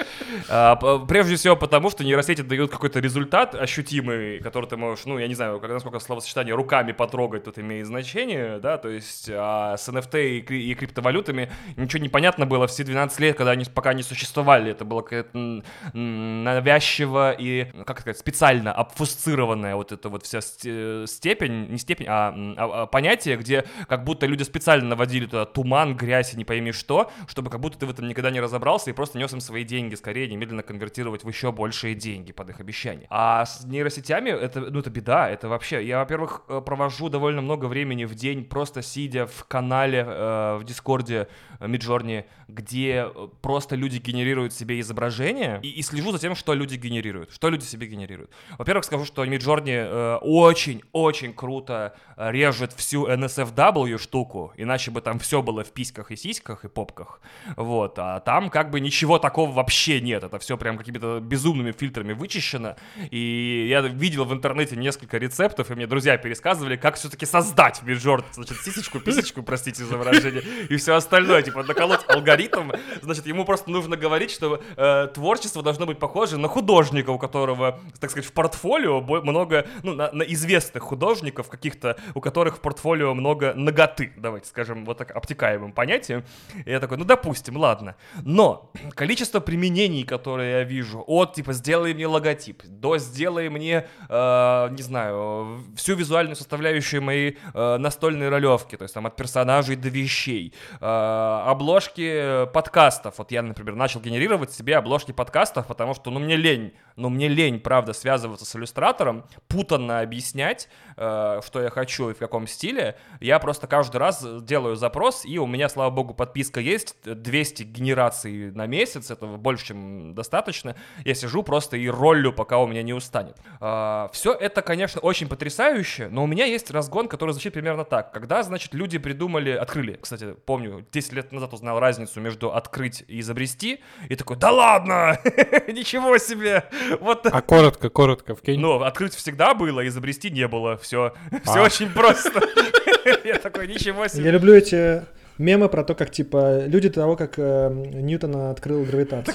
А, прежде всего потому, что нейросети дают какой-то результат ощутимый, который ты можешь, ну, я не знаю, насколько словосочетание руками потрогать тут имеет значение, да, то есть а с NFT и, криптовалютами ничего не понятно было все 12 лет, когда они пока не существовали. Это было какое-то навязчиво и, как сказать, специально сильно обфусцированная вот эта вот вся степень, не степень, а, а, а понятие, где как будто люди специально наводили туда туман, грязь и не пойми что, чтобы как будто ты в этом никогда не разобрался и просто нес им свои деньги скорее немедленно конвертировать в еще большие деньги под их обещание. А с нейросетями это, ну, это беда, это вообще, я, во-первых, э, провожу довольно много времени в день просто сидя в канале э, в Дискорде Миджорни, где э, просто люди генерируют себе изображения и, и слежу за тем, что люди генерируют, что люди себе генерируют. Во-первых, скажу, что Миджорни э, очень-очень круто режет всю NSFW штуку, иначе бы там все было в письках и сиськах и попках, вот, а там как бы ничего такого вообще нет, это все прям какими-то безумными фильтрами вычищено, и я видел в интернете несколько рецептов, и мне друзья пересказывали, как все-таки создать Миджорни, значит, сисечку, писечку, простите за выражение, и все остальное, типа наколоть алгоритм, значит, ему просто нужно говорить, что э, творчество должно быть похоже на художника, у которого, так сказать, в портфолио много, ну, на, на известных художников каких-то, у которых в портфолио много ноготы, давайте скажем, вот так обтекаемым понятием. И я такой, ну, допустим, ладно. Но количество применений, которые я вижу, от, типа, сделай мне логотип, до сделай мне, э, не знаю, всю визуальную составляющую моей э, настольной ролевки, то есть там от персонажей до вещей, э, обложки подкастов. Вот я, например, начал генерировать себе обложки подкастов, потому что, ну, мне лень, ну, мне лень, правда, связываться с иллюстратором, путанно объяснять, э, что я хочу и в каком стиле. Я просто каждый раз делаю запрос, и у меня, слава богу, подписка есть, 200 генераций на месяц, этого больше, чем достаточно. Я сижу просто и роллю, пока у меня не устанет. Э, все это, конечно, очень потрясающе, но у меня есть разгон, который звучит примерно так. Когда, значит, люди придумали, открыли, кстати, помню, 10 лет назад узнал разницу между открыть и изобрести, и такой, да ладно, ничего себе, вот. А коротко, коротко вкинь. Ну, открыть всегда было, изобрести не было, все, все а. очень просто. Я такой, ничего себе. Я люблю эти мемы про то, как, типа, люди того, как э, Ньютон открыл гравитацию.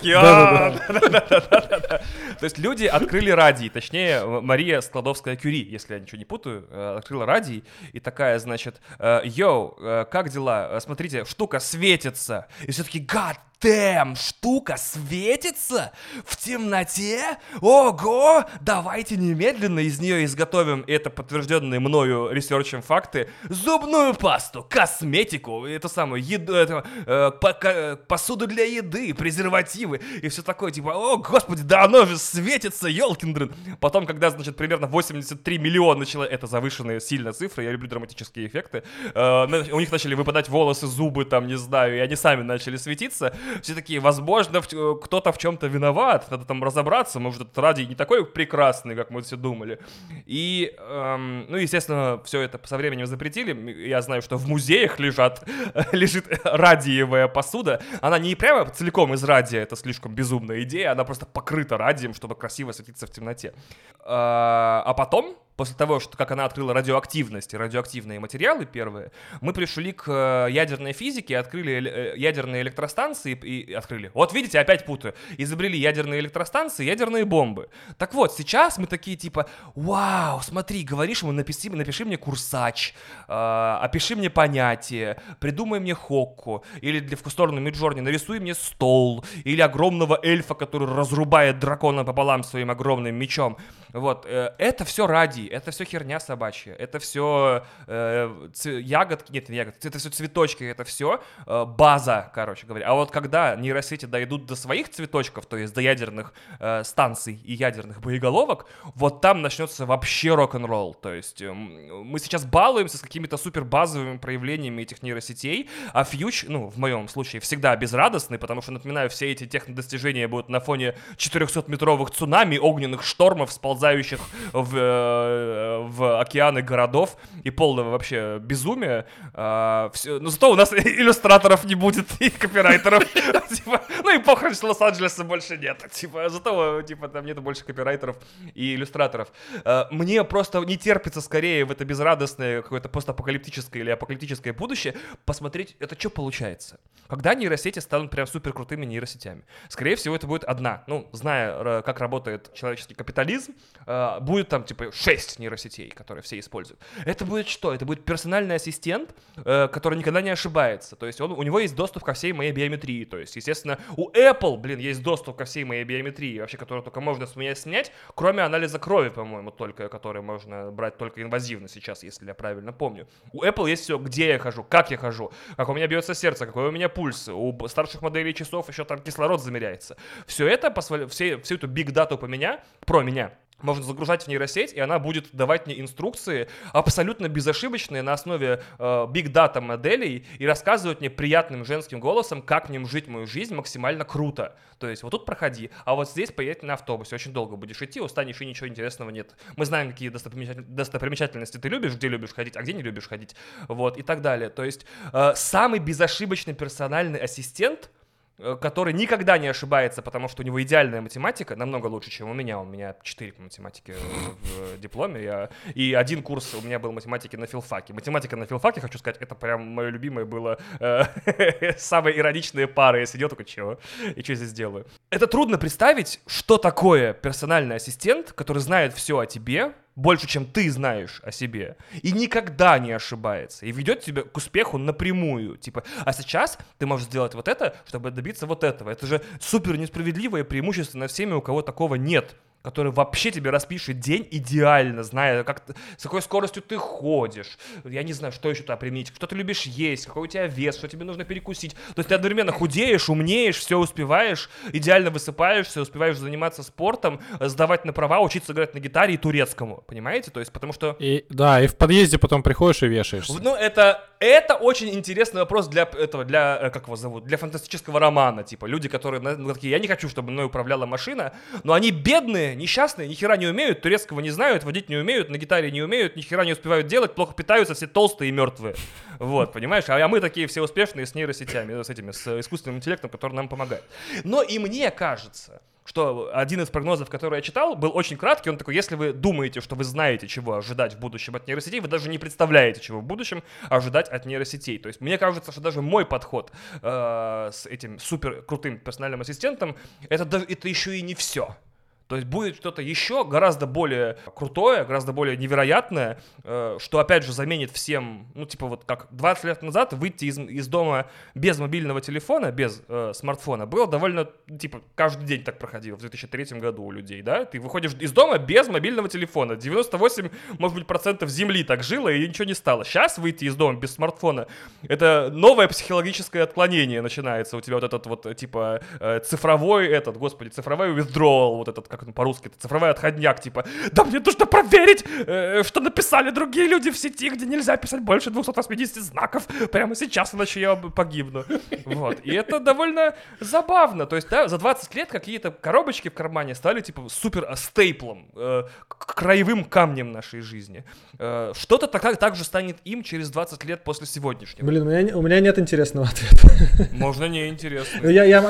То есть люди открыли радий, точнее, Мария Складовская-Кюри, если я ничего не путаю, э, открыла радий, и такая, значит, э, йоу, э, как дела? Смотрите, штука светится. И все таки гад, Дэм, штука светится в темноте? Ого! Давайте немедленно из нее изготовим, это подтвержденные мною ресерчем факты, зубную пасту, косметику, это самое, еду, это, э, по, посуду для еды, презервативы и все такое, типа, о, господи, да оно же светится, елкин Потом, когда, значит, примерно 83 миллиона человек, это завышенные сильно цифры, я люблю драматические эффекты, э, у них начали выпадать волосы, зубы, там, не знаю, и они сами начали светиться, все такие, возможно, э, кто-то в чем-то виноват, надо там разобраться, может, этот радий не такой прекрасный, как мы все думали. И, эм, ну, естественно, все это со временем запретили. Я знаю, что в музеях лежат, лежит радиевая посуда. Она не прямо целиком из радия, это слишком безумная идея, она просто покрыта радием, чтобы красиво светиться в темноте. А, а потом после того, что как она открыла радиоактивность и радиоактивные материалы первые, мы пришли к э, ядерной физике, открыли э, ядерные электростанции и открыли. Вот видите, опять путаю. Изобрели ядерные электростанции, ядерные бомбы. Так вот, сейчас мы такие типа, вау, смотри, говоришь ему, напиши, напиши мне курсач, э, опиши мне понятие, придумай мне хокку, или для в Миджорни нарисуй мне стол, или огромного эльфа, который разрубает дракона пополам своим огромным мечом. Вот, э, это все ради, это все херня собачья, это все э, ц- ягодки, нет, не ягодки, это все цветочки, это все э, база, короче говоря. А вот когда нейросети дойдут до своих цветочков, то есть до ядерных э, станций и ядерных боеголовок, вот там начнется вообще рок-н-ролл. То есть э, мы сейчас балуемся с какими-то супер базовыми проявлениями этих нейросетей, а фьюч, ну, в моем случае, всегда безрадостный, потому что, напоминаю, все эти технодостижения будут на фоне 400-метровых цунами, огненных штормов, сползать исчезающих в, э, в океаны городов и полного вообще безумия. А, все, но зато у нас иллюстраторов не будет и копирайтеров. Типа, ну и похрен, что Лос-Анджелеса больше нет. Типа, зато типа там нету больше копирайтеров и иллюстраторов. А, мне просто не терпится скорее в это безрадостное какое-то постапокалиптическое или апокалиптическое будущее посмотреть, это что получается. Когда нейросети станут прям супер крутыми нейросетями. Скорее всего, это будет одна. Ну, зная, как работает человеческий капитализм, Э, будет там, типа, 6 6 нейросетей, которые все используют. Это будет что? Это будет персональный ассистент, э, который никогда не ошибается. То есть он, у него есть доступ ко всей моей биометрии. То есть, естественно, у Apple, блин, есть доступ ко всей моей биометрии, вообще, которую только можно с меня снять, кроме анализа крови, по-моему, только, который можно брать только инвазивно сейчас, если я правильно помню. У Apple есть все, где я хожу, как я хожу, как у меня бьется сердце, какой у меня пульс. У старших моделей часов еще там кислород замеряется. Все это, все, всю эту биг дату по меня, про меня, можно загружать в нейросеть, и она будет давать мне инструкции абсолютно безошибочные на основе биг э, дата моделей и рассказывать мне приятным женским голосом, как мне жить мою жизнь максимально круто. То есть вот тут проходи, а вот здесь поедь на автобусе. Очень долго будешь идти, устанешь и ничего интересного нет. Мы знаем, какие достопримечательности ты любишь, где любишь ходить, а где не любишь ходить. Вот, и так далее. То есть э, самый безошибочный персональный ассистент — который никогда не ошибается, потому что у него идеальная математика, намного лучше, чем у меня. У меня 4 по математике в дипломе, я... и один курс у меня был математики на филфаке. Математика на филфаке, хочу сказать, это прям мое любимое было, э, самые ироничные пары. Я сидел только, чего? И что здесь делаю? Это трудно представить, что такое персональный ассистент, который знает все о тебе, больше, чем ты знаешь о себе, и никогда не ошибается, и ведет тебя к успеху напрямую. Типа, а сейчас ты можешь сделать вот это, чтобы добиться вот этого. Это же супер несправедливое преимущество над всеми, у кого такого нет который вообще тебе распишет день идеально, зная, как, с какой скоростью ты ходишь. Я не знаю, что еще туда применить. Что ты любишь есть, какой у тебя вес, что тебе нужно перекусить. То есть ты одновременно худеешь, умнеешь, все успеваешь, идеально высыпаешься, успеваешь заниматься спортом, сдавать на права, учиться играть на гитаре и турецкому. Понимаете? То есть потому что... И, да, и в подъезде потом приходишь и вешаешься. Ну, это, это очень интересный вопрос для этого, для, э, как его зовут, для фантастического романа. Типа, люди, которые, ну, такие, я не хочу, чтобы мной управляла машина, но они бедные, несчастные, ни хера не умеют, турецкого не знают, водить не умеют, на гитаре не умеют, ни хера не успевают делать, плохо питаются, все толстые и мертвые. Вот, понимаешь? А мы такие все успешные с нейросетями, с этими, с искусственным интеллектом, который нам помогает. Но и мне кажется, что один из прогнозов, который я читал, был очень краткий. Он такой, если вы думаете, что вы знаете, чего ожидать в будущем от нейросетей, вы даже не представляете, чего в будущем ожидать от нейросетей. То есть мне кажется, что даже мой подход э, с этим супер крутым персональным ассистентом, это, это еще и не все. То есть будет что-то еще гораздо более крутое, гораздо более невероятное, э, что опять же заменит всем, ну типа вот как 20 лет назад выйти из, из дома без мобильного телефона, без э, смартфона, было довольно, типа каждый день так проходило в 2003 году у людей, да? Ты выходишь из дома без мобильного телефона. 98, может быть, процентов земли так жило и ничего не стало. Сейчас выйти из дома без смартфона, это новое психологическое отклонение начинается. У тебя вот этот вот типа э, цифровой этот, господи, цифровой withdrawal, вот этот как он по-русски, это цифровой отходняк, типа, да мне нужно проверить, э, что написали другие люди в сети, где нельзя писать больше 280 знаков прямо сейчас, иначе я погибну. Вот, и это довольно забавно, то есть, да, за 20 лет какие-то коробочки в кармане стали, типа, супер стейплом, э, краевым камнем нашей жизни. Э, что-то так, так же станет им через 20 лет после сегодняшнего. Блин, у меня, у меня нет интересного ответа. Можно не интересно. Ну, я, я,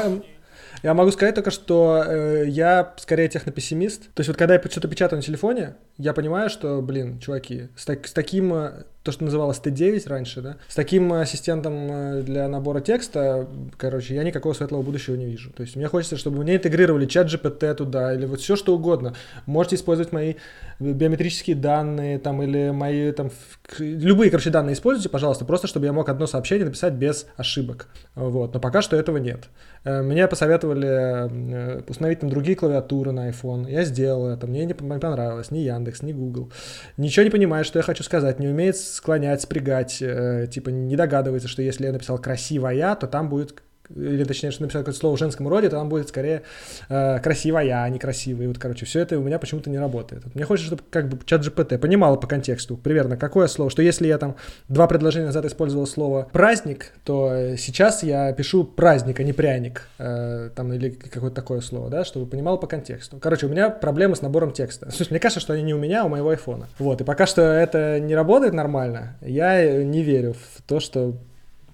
я могу сказать только, что э, я скорее технопессимист. То есть вот когда я что-то печатаю на телефоне, я понимаю, что, блин, чуваки, с, так, с таким, э, то, что называлось T9 раньше, да, с таким ассистентом э, для набора текста, короче, я никакого светлого будущего не вижу. То есть мне хочется, чтобы мне интегрировали чат GPT туда, или вот все что угодно. Можете использовать мои биометрические данные, там, или мои, там, любые, короче, данные используйте, пожалуйста, просто чтобы я мог одно сообщение написать без ошибок. Вот, но пока что этого нет. Э, мне посоветовали э, установить там другие клавиатуры на iPhone. Я сделал это, мне не понравилось, ни Яндекс, ни Google. Ничего не понимает, что я хочу сказать, не умеет склонять, спрягать, э, типа не догадывается, что если я написал красивая, то там будет или точнее, что написать какое-то слово в женском роде, то там будет скорее э, красивая, а не красивая. Вот, короче, все это у меня почему-то не работает. Мне хочется, чтобы как бы чат GPT понимал по контексту примерно, какое слово, что если я там два предложения назад использовал слово праздник, то сейчас я пишу праздник, а не пряник, э, там, или какое-то такое слово, да, чтобы понимал по контексту. Короче, у меня проблемы с набором текста. Слушай, мне кажется, что они не у меня, а у моего айфона. Вот, и пока что это не работает нормально, я не верю в то, что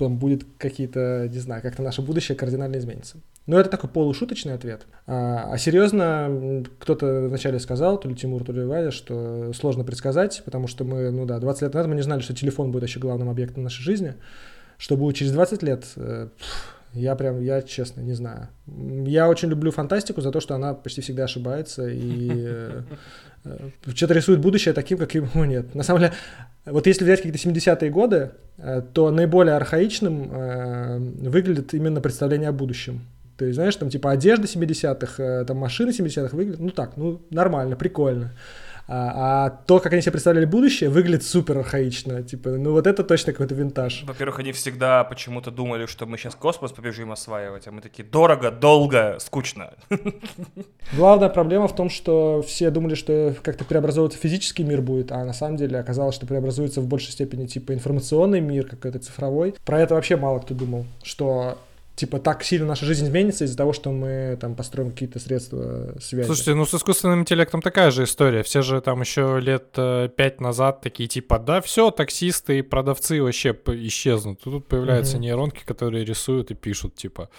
там будет какие-то, не знаю, как-то наше будущее кардинально изменится. Но это такой полушуточный ответ. А, а серьезно, кто-то вначале сказал, то ли Тимур, то ли Валя, что сложно предсказать, потому что мы, ну да, 20 лет назад мы не знали, что телефон будет еще главным объектом нашей жизни. Что будет через 20 лет, э, Я прям, я честно не знаю. Я очень люблю фантастику за то, что она почти всегда ошибается и э, что-то рисует будущее таким, каким его нет. На самом деле, вот если взять какие-то 70-е годы, э, то наиболее архаичным выглядит именно представление о будущем. То есть, знаешь, там типа одежда 70-х, там машины 70-х выглядят, ну так, ну нормально, прикольно. А, а то, как они себе представляли будущее, выглядит супер архаично. Типа, ну вот это точно какой-то винтаж. Во-первых, они всегда почему-то думали, что мы сейчас космос побежим осваивать, а мы такие дорого, долго, скучно. Главная проблема в том, что все думали, что как-то преобразовываться физический мир будет, а на самом деле оказалось, что преобразуется в большей степени типа информационный мир, какой-то цифровой. Про это вообще мало кто думал, что типа так сильно наша жизнь изменится из-за того, что мы там построим какие-то средства связи. Слушайте, ну с искусственным интеллектом такая же история. Все же там еще лет э, пять назад такие типа, да, все, таксисты и продавцы вообще исчезнут. Тут появляются mm-hmm. нейронки, которые рисуют и пишут, типа,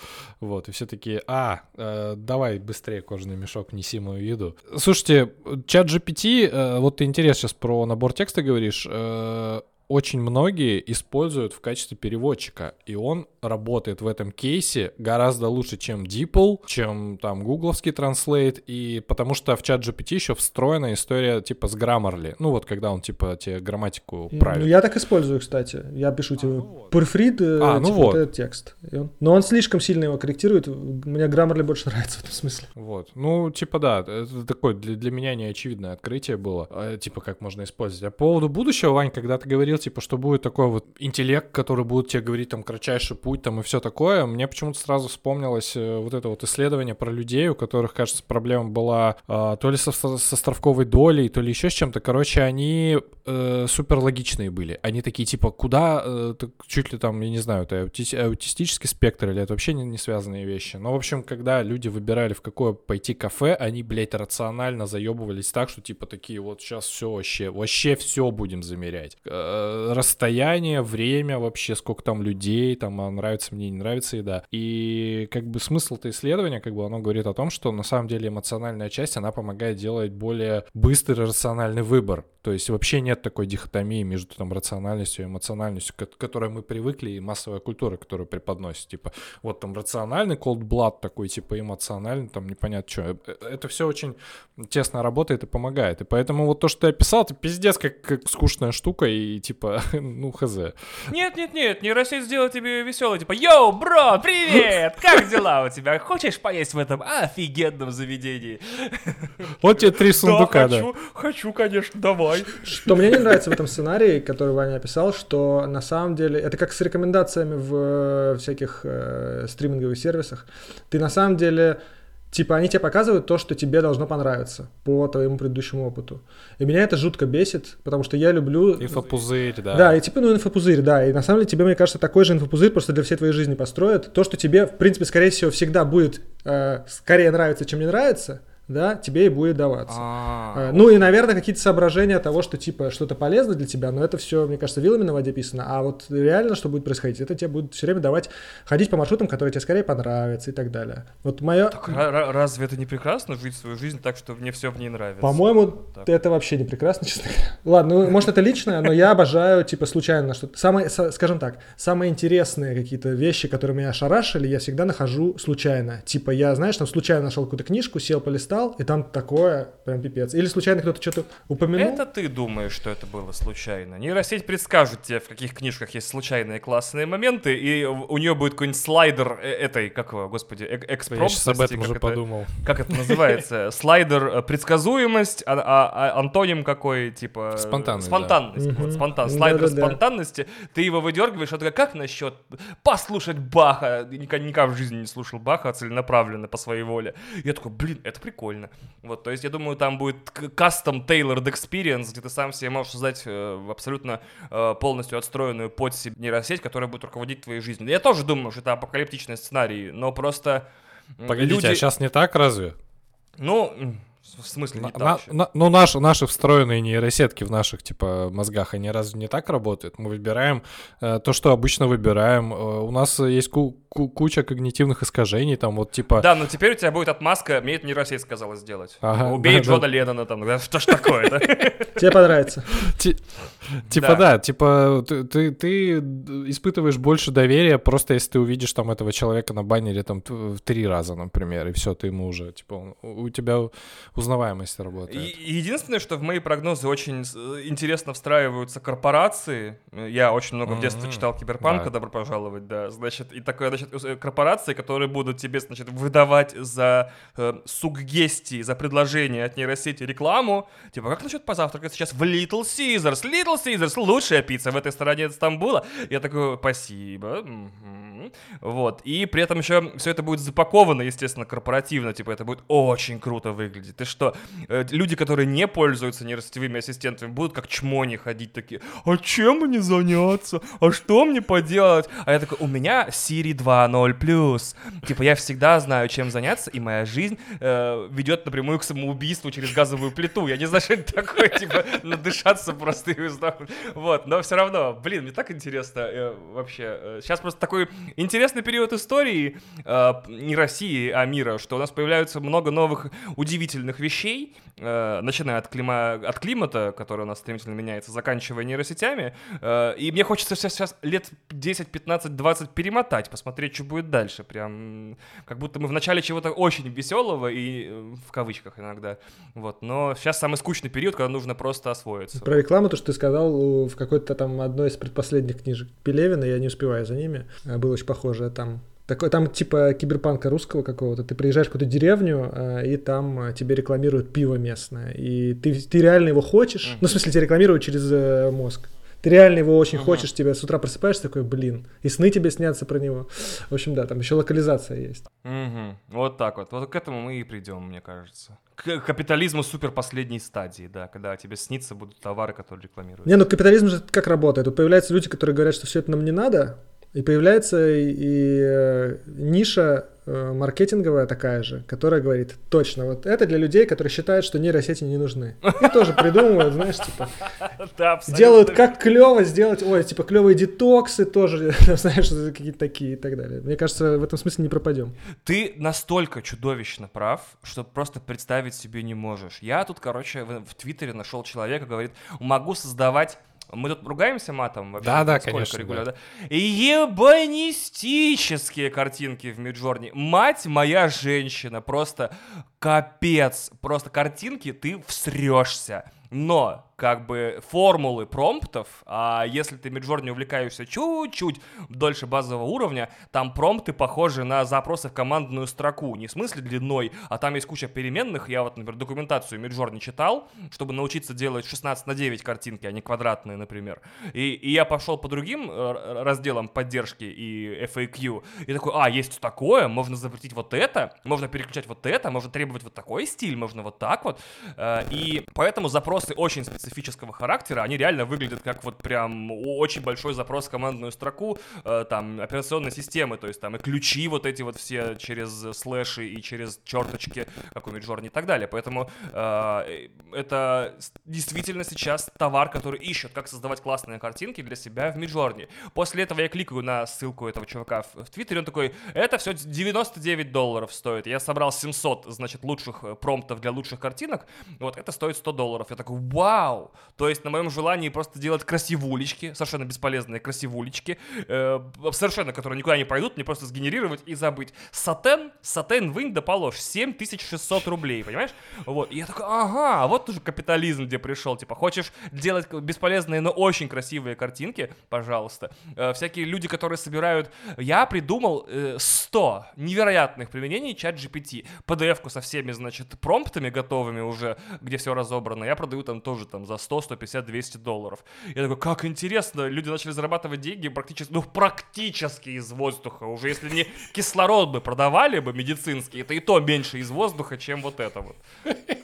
вот, и все такие, а, э, давай быстрее кожаный мешок, неси мою еду. Слушайте, чат GPT, э, вот ты интерес сейчас про набор текста говоришь, э, очень многие используют в качестве переводчика, и он работает в этом кейсе гораздо лучше, чем DeepL, чем там гугловский Translate, и потому что в чат GPT еще встроена история типа с Grammarly, ну вот когда он типа тебе грамматику правит. Ну, я так использую, кстати. Я пишу тебе а, ну Purfreed, э, а, ну типа, вот. этот текст. Он... Но он слишком сильно его корректирует, мне Grammarly больше нравится в этом смысле. Вот, ну типа да, это такое для, для меня неочевидное открытие было, а, типа как можно использовать. А по поводу будущего, Вань, когда ты говорил, типа, что будет такой вот интеллект, который будет тебе говорить там кратчайший путь там и все такое, мне почему-то сразу вспомнилось э, вот это вот исследование про людей, у которых, кажется, проблема была э, то ли со, с островковой долей, то ли еще с чем-то. Короче, они э, супер логичные были. Они такие типа, куда, э, чуть ли там, я не знаю, это аути аутистический спектр или это вообще не, не связанные вещи. Но, в общем, когда люди выбирали, в какое пойти кафе, они, блядь, рационально заебывались так, что типа такие вот сейчас все вообще, вообще все будем замерять. Э, расстояние, время вообще, сколько там людей, там, а нравится мне, не нравится еда. И как бы смысл это исследования, как бы оно говорит о том, что на самом деле эмоциональная часть, она помогает делать более быстрый рациональный выбор. То есть вообще нет такой дихотомии между там рациональностью и эмоциональностью, к которой мы привыкли, и массовая культура, которую преподносит. Типа, вот там рациональный cold blood такой, типа эмоциональный, там непонятно что. Э, э, это все очень тесно работает и помогает. И поэтому вот то, что я писал, это пиздец как, как скучная штука, и типа, ну, хз. Нет, нет, нет, нейросеть сделает тебе веселый, типа, йоу, бро, привет, как дела у тебя? Хочешь поесть в этом офигенном заведении? Вот тебе три сундука, да. Хочу, хочу, конечно, давай давай. Что мне не нравится в этом сценарии, который Ваня описал, что на самом деле это как с рекомендациями в э, всяких э, стриминговых сервисах. Ты на самом деле Типа они тебе показывают то, что тебе должно понравиться по твоему предыдущему опыту. И меня это жутко бесит, потому что я люблю... Инфопузырь, да. Да, и типа, ну, инфопузырь, да. И на самом деле тебе, мне кажется, такой же инфопузырь просто для всей твоей жизни построят. То, что тебе, в принципе, скорее всего, всегда будет э, скорее нравиться, чем не нравится, да, тебе и будет даваться. А-а-а. Ну и, наверное, какие-то соображения того, что типа что-то полезно для тебя, но это все, мне кажется, вилами на воде писано. А вот реально, что будет происходить, это тебе будет все время давать ходить по маршрутам, которые тебе скорее понравятся и так далее. Вот мое... Так, разве это не прекрасно жить свою жизнь так, что мне все в ней нравится? По-моему, это вообще не прекрасно, честно говоря. Ладно, ну, может это личное, но я обожаю типа случайно что-то. Самое, скажем так, самые интересные какие-то вещи, которые меня ошарашили, я всегда нахожу случайно. Типа я, знаешь, там случайно нашел какую-то книжку, сел, полистал, читал, и там такое прям пипец. Или случайно кто-то что-то упомянул. Это ты думаешь, что это было случайно. Нейросеть предскажет тебе, в каких книжках есть случайные классные моменты, и у нее будет какой-нибудь слайдер э, этой, как его, господи, э экспромтности. Я сейчас об этом уже подумал. Как это называется? Слайдер э, предсказуемость, а, а, а антоним какой, типа... Спонтанность. Спонтанность. Да. Вот, спонтан. Слайдер спонтанности. Ты его выдергиваешь, а ты как насчет послушать Баха? Никогда в жизни не слушал Баха целенаправленно по своей воле. Я такой, блин, это прикольно прикольно. Вот, то есть я думаю, там будет custom tailored experience, где ты сам себе можешь создать э, абсолютно э, полностью отстроенную под себе нейросеть, которая будет руководить твоей жизнью. Я тоже думаю, что это апокалиптичный сценарий, но просто... Погодите, люди... а сейчас не так разве? Ну, В смысле не На- так на- на- ну, наши, наши встроенные нейросетки в наших, типа, мозгах, они разве не так работают? Мы выбираем э, то, что обычно выбираем. Э, у нас есть ку- ку- куча когнитивных искажений, там, вот, типа... Да, но теперь у тебя будет отмазка, мне это нейросеть сказала сделать. Ага, Убей да, да. Джона Леннона там, да, что ж такое, да? Тебе понравится. Ти- Типа, Да. да, типа, ты, ты, ты испытываешь больше доверия, просто если ты увидишь там этого человека на баннере там в три раза, например, и все, ты ему уже, типа, у тебя узнаваемость работает. И- Единственное, что в мои прогнозы очень с- интересно встраиваются корпорации. Я очень много в детстве читал Киберпанка, Да. добро пожаловать, да. Значит, и такое, значит, э, корпорации, которые будут тебе, значит, выдавать за э, суггестии, за предложение от нейросети рекламу. Типа, как насчет позавтракать сейчас в Little Caesars? Little Caesars лучшая пицца в этой стороне Стамбула. Я такой, спасибо. мгм». Вот. И при этом еще все это будет запаковано, естественно, корпоративно. Типа, это будет очень круто выглядеть. Ты что, э, люди, которые не пользуются нейросетевыми ассистентами, будут как чмони ходить такие, а чем мне заняться? А что мне поделать? А я такой, у меня Siri 2.0+. Типа, я всегда знаю, чем заняться, и моя жизнь э, ведет напрямую к самоубийству через газовую плиту. Я не знаю, что это такое, типа, надышаться просто и. Вот, но все равно, блин, мне так интересно э, вообще. Сейчас просто такой интересный период истории, э, не России, а мира, что у нас появляются много новых удивительных вещей, э, начиная от, клима, от климата, который у нас стремительно меняется, заканчивая нейросетями. Э, и мне хочется сейчас, сейчас лет 10, 15, 20 перемотать, посмотреть, что будет дальше. Прям как будто мы в начале чего-то очень веселого и э, в кавычках иногда. Вот. Но сейчас самый скучный период, когда нужно просто освоиться. Про рекламу, то, что ты сказал в какой-то там одной из предпоследних книжек Пелевина, я не успеваю за ними, а, было очень похоже там. Такой, там типа киберпанка русского какого-то. Ты приезжаешь в какую-то деревню, а, и там а, тебе рекламируют пиво местное. И ты, ты реально его хочешь. Мгм. Ну, в смысле, тебе рекламируют через э, мозг. Ты реально его очень Ага. хочешь, тебя с утра просыпаешься такой, блин, и сны тебе снятся про него. В общем, да, там еще локализация есть. Мгм. Вот так вот. Вот к этому мы и придем, мне кажется. К капитализму супер последней стадии, да, когда тебе снится будут товары, которые рекламируют. Не, ну капитализм же как работает? Тут появляются люди, которые говорят, что все это нам не надо, и появляется и, и, э, ниша э, маркетинговая такая же, которая говорит, точно, вот это для людей, которые считают, что нейросети не нужны. И тоже придумывают, знаешь, типа, Да, делают как клево сделать, ой, типа клевые детоксы тоже, знаешь, какие-то такие и так далее. Мне кажется, в этом смысле не пропадем. Ты настолько чудовищно прав, что просто представить себе не можешь. Я тут, короче, в Твиттере нашел человека, говорит, могу создавать мы тут ругаемся матом вообще? Да-да, Сколько конечно, регулярно? Ебанистические картинки в Миджорни. Мать моя женщина, просто капец. Просто картинки, ты всрешься. Но, как бы, формулы промптов, а если ты Миджорни увлекаешься чуть-чуть дольше базового уровня, там промпты похожи на запросы в командную строку. Не в смысле длиной, а там есть куча переменных. Я вот, например, документацию Миджорни читал, чтобы научиться делать 16 на 9 картинки, а не квадратные, например. И, и я пошел по другим э, разделам поддержки и FAQ, и такой, а, есть такое, можно запретить вот это, можно переключать вот это, можно требовать вот такой стиль, можно вот так вот. Э, И поэтому запросы очень специфического характера, они реально выглядят как вот прям очень большой запрос в командную строку, э, там, операционной системы, то есть там и ключи вот эти вот все через слэши и через черточки, как у Midjourney и так далее. Поэтому э, это действительно сейчас товар, который ищет, как создавать классные картинки для себя в Midjourney. После этого я кликаю на ссылку этого чувака в, в Твиттере, он такой, это все 99 долларов стоит. Я собрал 700, значит, лучших э, промптов для лучших картинок, вот, это стоит 100 долларов. Я такой, вау! То есть на моем желании просто делать красивулечки, совершенно бесполезные красивулечки, э, совершенно, которые никуда не пойдут, мне просто сгенерировать и забыть. Сатен, сатен вынь да положь, 7600 рублей, понимаешь? Вот, и я такой, ага, вот уже капитализм, где пришел, типа, хочешь делать бесполезные, но очень красивые картинки, пожалуйста. Э, всякие люди, которые собирают, я придумал э, 100 невероятных применений чат GPT, PDF-ку со всеми, значит, промптами готовыми уже, где все разобрано, я продаю там тоже там там за 100, 150, 200 долларов. Я такой, как интересно, люди начали зарабатывать деньги практически, ну, практически из воздуха. Уже если не кислород бы продавали бы медицинский, это и то меньше из воздуха, чем вот это вот.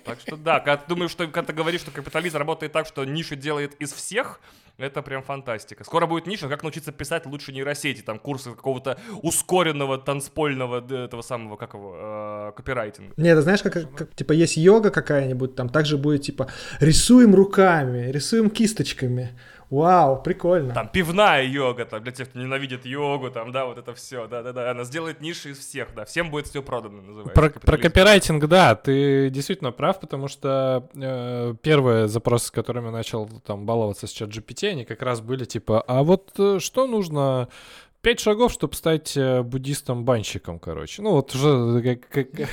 Так что да, когда ты думаешь, что когда ты говоришь, что капитализм работает так, что нишу делает из всех, это прям фантастика. Скоро будет ниша, как научиться писать лучше нейросети, там курсы какого-то ускоренного танцпольного этого самого, как его, э, копирайтинга. Не, это знаешь, как, как, типа есть йога какая-нибудь, там также будет типа рисуем руками, рисуем кисточками. Вау, прикольно. Там пивная йога, там, для тех, кто ненавидит йогу, там, да, вот это все, да-да-да, она сделает ниши из всех, да, всем будет все продано, называется. Про, про копирайтинг, да, ты действительно прав, потому что э, первые запросы, с которыми начал там баловаться с чат GPT, они как раз были типа, а вот э, что нужно пять шагов, чтобы стать э, буддистом-банщиком, короче. Ну, вот уже как... как...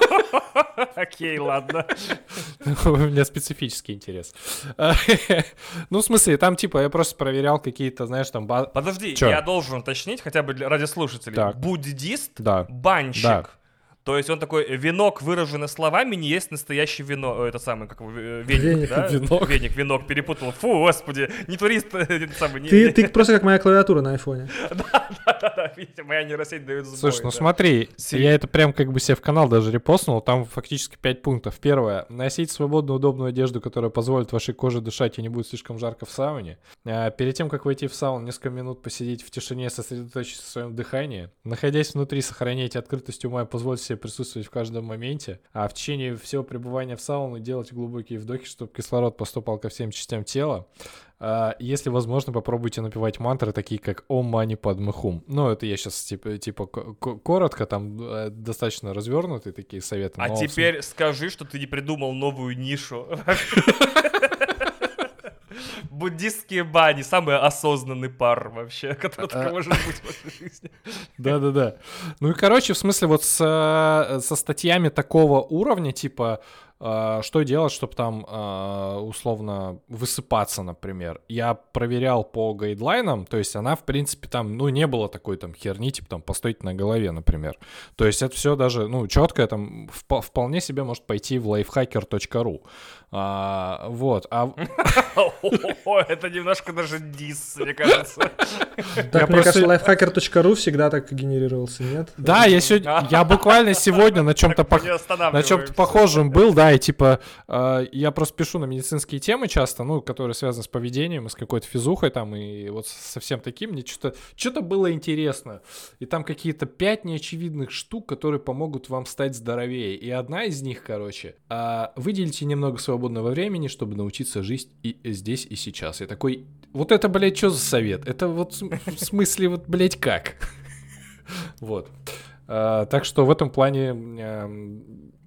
Окей, ладно. У меня специфический интерес. Ну, в смысле, там, типа, я просто проверял какие-то, знаешь, там... Подожди, я должен уточнить, хотя бы ради слушателей. Буддист, банщик, то есть он такой, венок, выраженный словами, не есть настоящий вино, это самый, как веник, веник да? Венок. Веник, венок, перепутал. Фу, господи, не турист, это самый. Не, ты, не... ты просто как моя клавиатура на айфоне. Да, да, да, да, видите, моя нейросеть дает сбой. Слушай, ну смотри, я это прям как бы себе в канал даже репостнул, там фактически 5 пунктов. Первое, носить свободную, удобную одежду, которая позволит вашей коже дышать и не будет слишком жарко в сауне. А перед тем, как войти в сауну, несколько минут посидеть в тишине, сосредоточиться в своем дыхании. Находясь внутри, сохраняйте открытость ума и позвольте себе присутствовать в каждом моменте, а в течение всего пребывания в сауне делать глубокие вдохи, чтобы кислород поступал ко всем частям тела. А, если возможно, попробуйте напевать мантры, такие как «Ом мани падме хум». Ну, это я сейчас типа, типа коротко, там э, достаточно развернутые такие советы. А теперь скажи, что ты не придумал новую нишу. буддистские бани, самый осознанный пар вообще, который только может быть в вашей жизни. Да-да-да. Ну и, короче, в смысле, вот со, со статьями такого уровня, типа, э, что делать, чтобы там э, условно высыпаться, например. Я проверял по гайдлайнам, то есть она, в принципе, там, ну, не было такой там херни, типа там постойте на голове, например. То есть это все даже, ну, четко, там вполне себе может пойти в lifehacker.ru. А, вот, а... Это немножко даже дис, мне кажется. Так, мне кажется, lifehacker.ru всегда так генерировался, нет? Да, я сегодня, я буквально сегодня на чем-то на чем-то похожем был, да, и типа а, я просто пишу на медицинские темы часто, ну, которые связаны с поведением, и с какой-то физухой там, и вот совсем таким, мне что-то что-то было интересно. И там какие-то пять неочевидных штук, которые помогут вам стать здоровее. И одна из них, короче, а, выделите немного своего свободного времени, чтобы научиться жить и здесь, и сейчас. Я такой, вот это, блядь, что за совет? Это вот в смысле, вот, блядь, как? Вот. А, так что в этом плане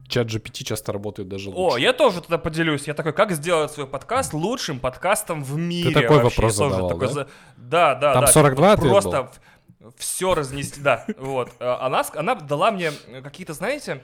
чат GPT часто работает даже лучше. О, я тоже тогда поделюсь. Я такой, как сделать свой подкаст лучшим подкастом в мире? Ты такой вообще? вопрос задавал, такой да? За... Да, да, Там да. 42 типа, Просто все разнести, да, вот. А, она, она дала мне какие-то, знаете,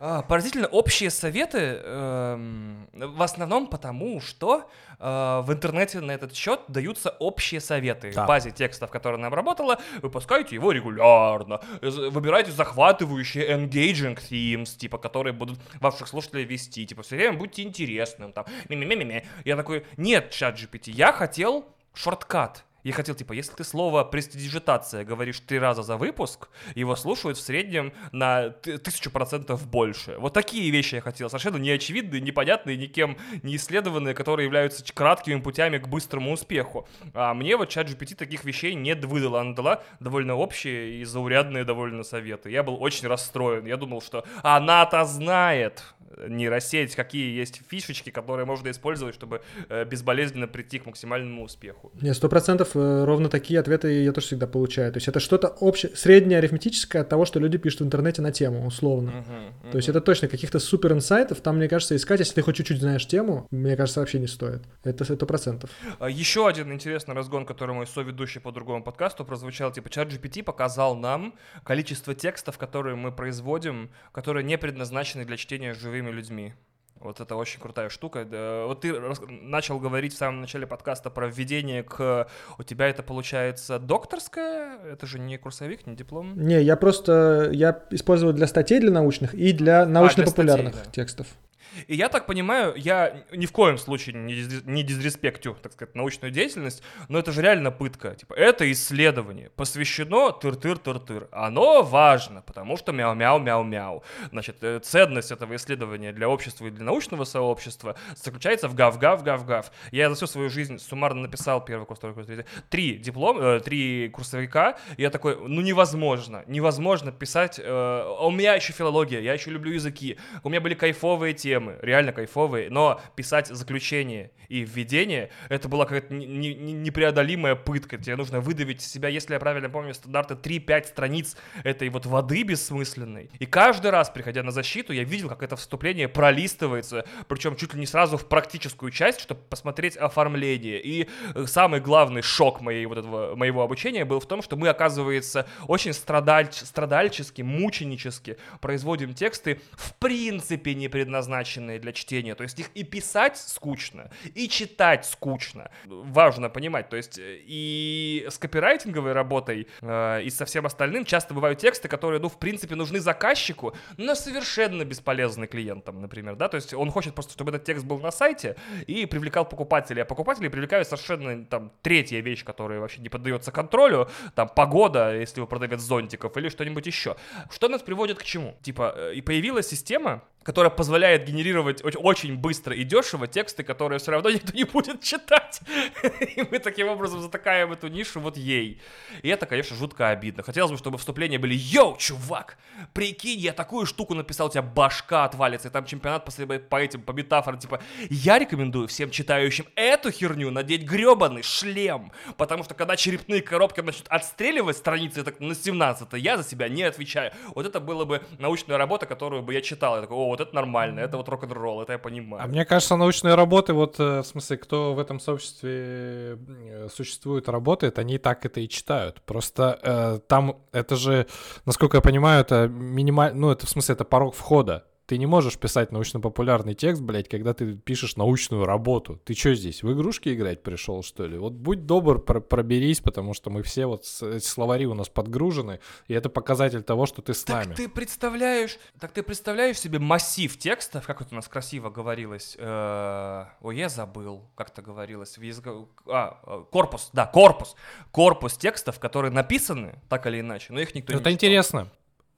а, поразительно общие советы, эм, в основном потому, что э, в интернете на этот счет даются общие советы. Да. В базе текстов, которые она обработала, выпускайте его регулярно, выбирайте захватывающие engaging themes, типа, которые будут ваших слушателей вести, типа, все время будьте интересным, там, ми-ми-ми-ми. Я такой, нет, чат GPT, я хотел шорткат. Я хотел, типа, если ты слово престидижитация говоришь три раза за выпуск, его слушают в среднем на тысячу процентов больше. Вот такие вещи я хотел, совершенно неочевидные, непонятные, никем не исследованные, которые являются краткими путями к быстрому успеху. А мне вот чат GPT таких вещей не выдала. Она дала довольно общие и заурядные довольно советы. Я был очень расстроен. Я думал, что она-то знает, нейросеть, какие есть фишечки, которые можно использовать, чтобы э, безболезненно прийти к максимальному успеху. Не, сто процентов э, ровно такие ответы я тоже всегда получаю. То есть это что-то общее, среднее арифметическое от того, что люди пишут в интернете на тему, условно. Uh-huh, uh-huh. То есть это точно каких-то супер инсайтов, там, мне кажется, искать, если ты хоть чуть-чуть знаешь тему, мне кажется, вообще не стоит. Это сто процентов. А, Еще один интересный разгон, который мой соведущий по другому подкасту прозвучал, типа, чат GPT показал нам количество текстов, которые мы производим, которые не предназначены для чтения живыми людьми. Вот это очень крутая штука. Вот ты начал говорить в самом начале подкаста про введение к... У тебя это получается докторское? Это же не курсовик, не диплом? Не, я просто... Я использовал для статей для научных и для научно-популярных а, текстов. И я так понимаю, я ни в коем случае не, диз- не дизреспектю, так сказать, научную деятельность, но это же реально пытка. Типа, это исследование посвящено тыр-тыр-тыр-тыр. Оно важно, потому что мяу-мяу-мяу-мяу. Значит, э, ценность этого исследования для общества и для научного сообщества заключается в гав-гав-гав-гав. Я за всю свою жизнь суммарно написал первый курс, второй курс, третий, три диплом, э, три курсовика, и я такой, ну невозможно, невозможно писать, э, а у меня еще филология, я еще люблю языки, у меня были кайфовые темы, реально кайфовые, но писать заключение и введение, это была какая-то не- не- не- непреодолимая пытка, тебе нужно выдавить из себя, если я правильно помню, стандарты 3-5 страниц этой вот воды бессмысленной, и каждый раз, приходя на защиту, я видел, как это вступление пролистывается, причем чуть ли не сразу в практическую часть, чтобы посмотреть оформление, и э, самый главный шок моей вот этого, моего обучения был в том, что мы, оказывается, очень страдаль, страдальчески, мученически производим тексты в принципе не предназначенные для чтения. То есть их и писать скучно, и читать скучно. Важно понимать. То есть э, и с копирайтинговой работой, э, и со всем остальным часто бывают тексты, которые, ну, в принципе, нужны заказчику, но совершенно бесполезны клиентам, например, да, то есть он хочет просто, чтобы этот текст был на сайте и привлекал покупателей, а покупатели привлекают совершенно там третья вещь, которая вообще не поддается контролю, там погода, если вы продавец зонтиков или что-нибудь еще. Что нас приводит к чему? Типа, э, и появилась система, которая позволяет генерировать оч- очень быстро и дешево тексты, которые все равно никто не будет читать. И мы таким образом затыкаем эту нишу вот ей. И это, конечно, жутко обидно. Хотелось бы, чтобы вступления были «Йоу, чувак, прикинь, я такую штуку написал, у тебя башка отвалится». И там чемпионат по, слабо- по этим, по метафорам, типа «Я рекомендую всем читающим эту херню надеть гребаный шлем». Потому что когда черепные коробки начнут отстреливать страницы так, на 17 я за себя не отвечаю. Вот это было бы научная работа, которую бы я читал. Я такой, о, вот это нормально, это вот рок-н-ролл, это я понимаю. А мне кажется, научные работы, вот э, в смысле, кто в этом сообществе э, существует, работает, они так это и читают. Просто э, там это же, насколько я понимаю, это минимально, ну это в смысле это порог входа. Ты не можешь писать научно-популярный текст, блядь, когда ты пишешь научную работу. Ты что здесь, в игрушки играть пришел, что ли? Вот будь добр, про- проберись, потому что мы все вот, словари у нас подгружены, и это показатель того, что ты с Так нами. ты представляешь, так ты представляешь себе массив текстов, как это у нас красиво говорилось, э, ой, я забыл, как это говорилось, в языко- а, э, корпус, да, корпус, корпус текстов, которые написаны, так или иначе, но их никто не Это интересно.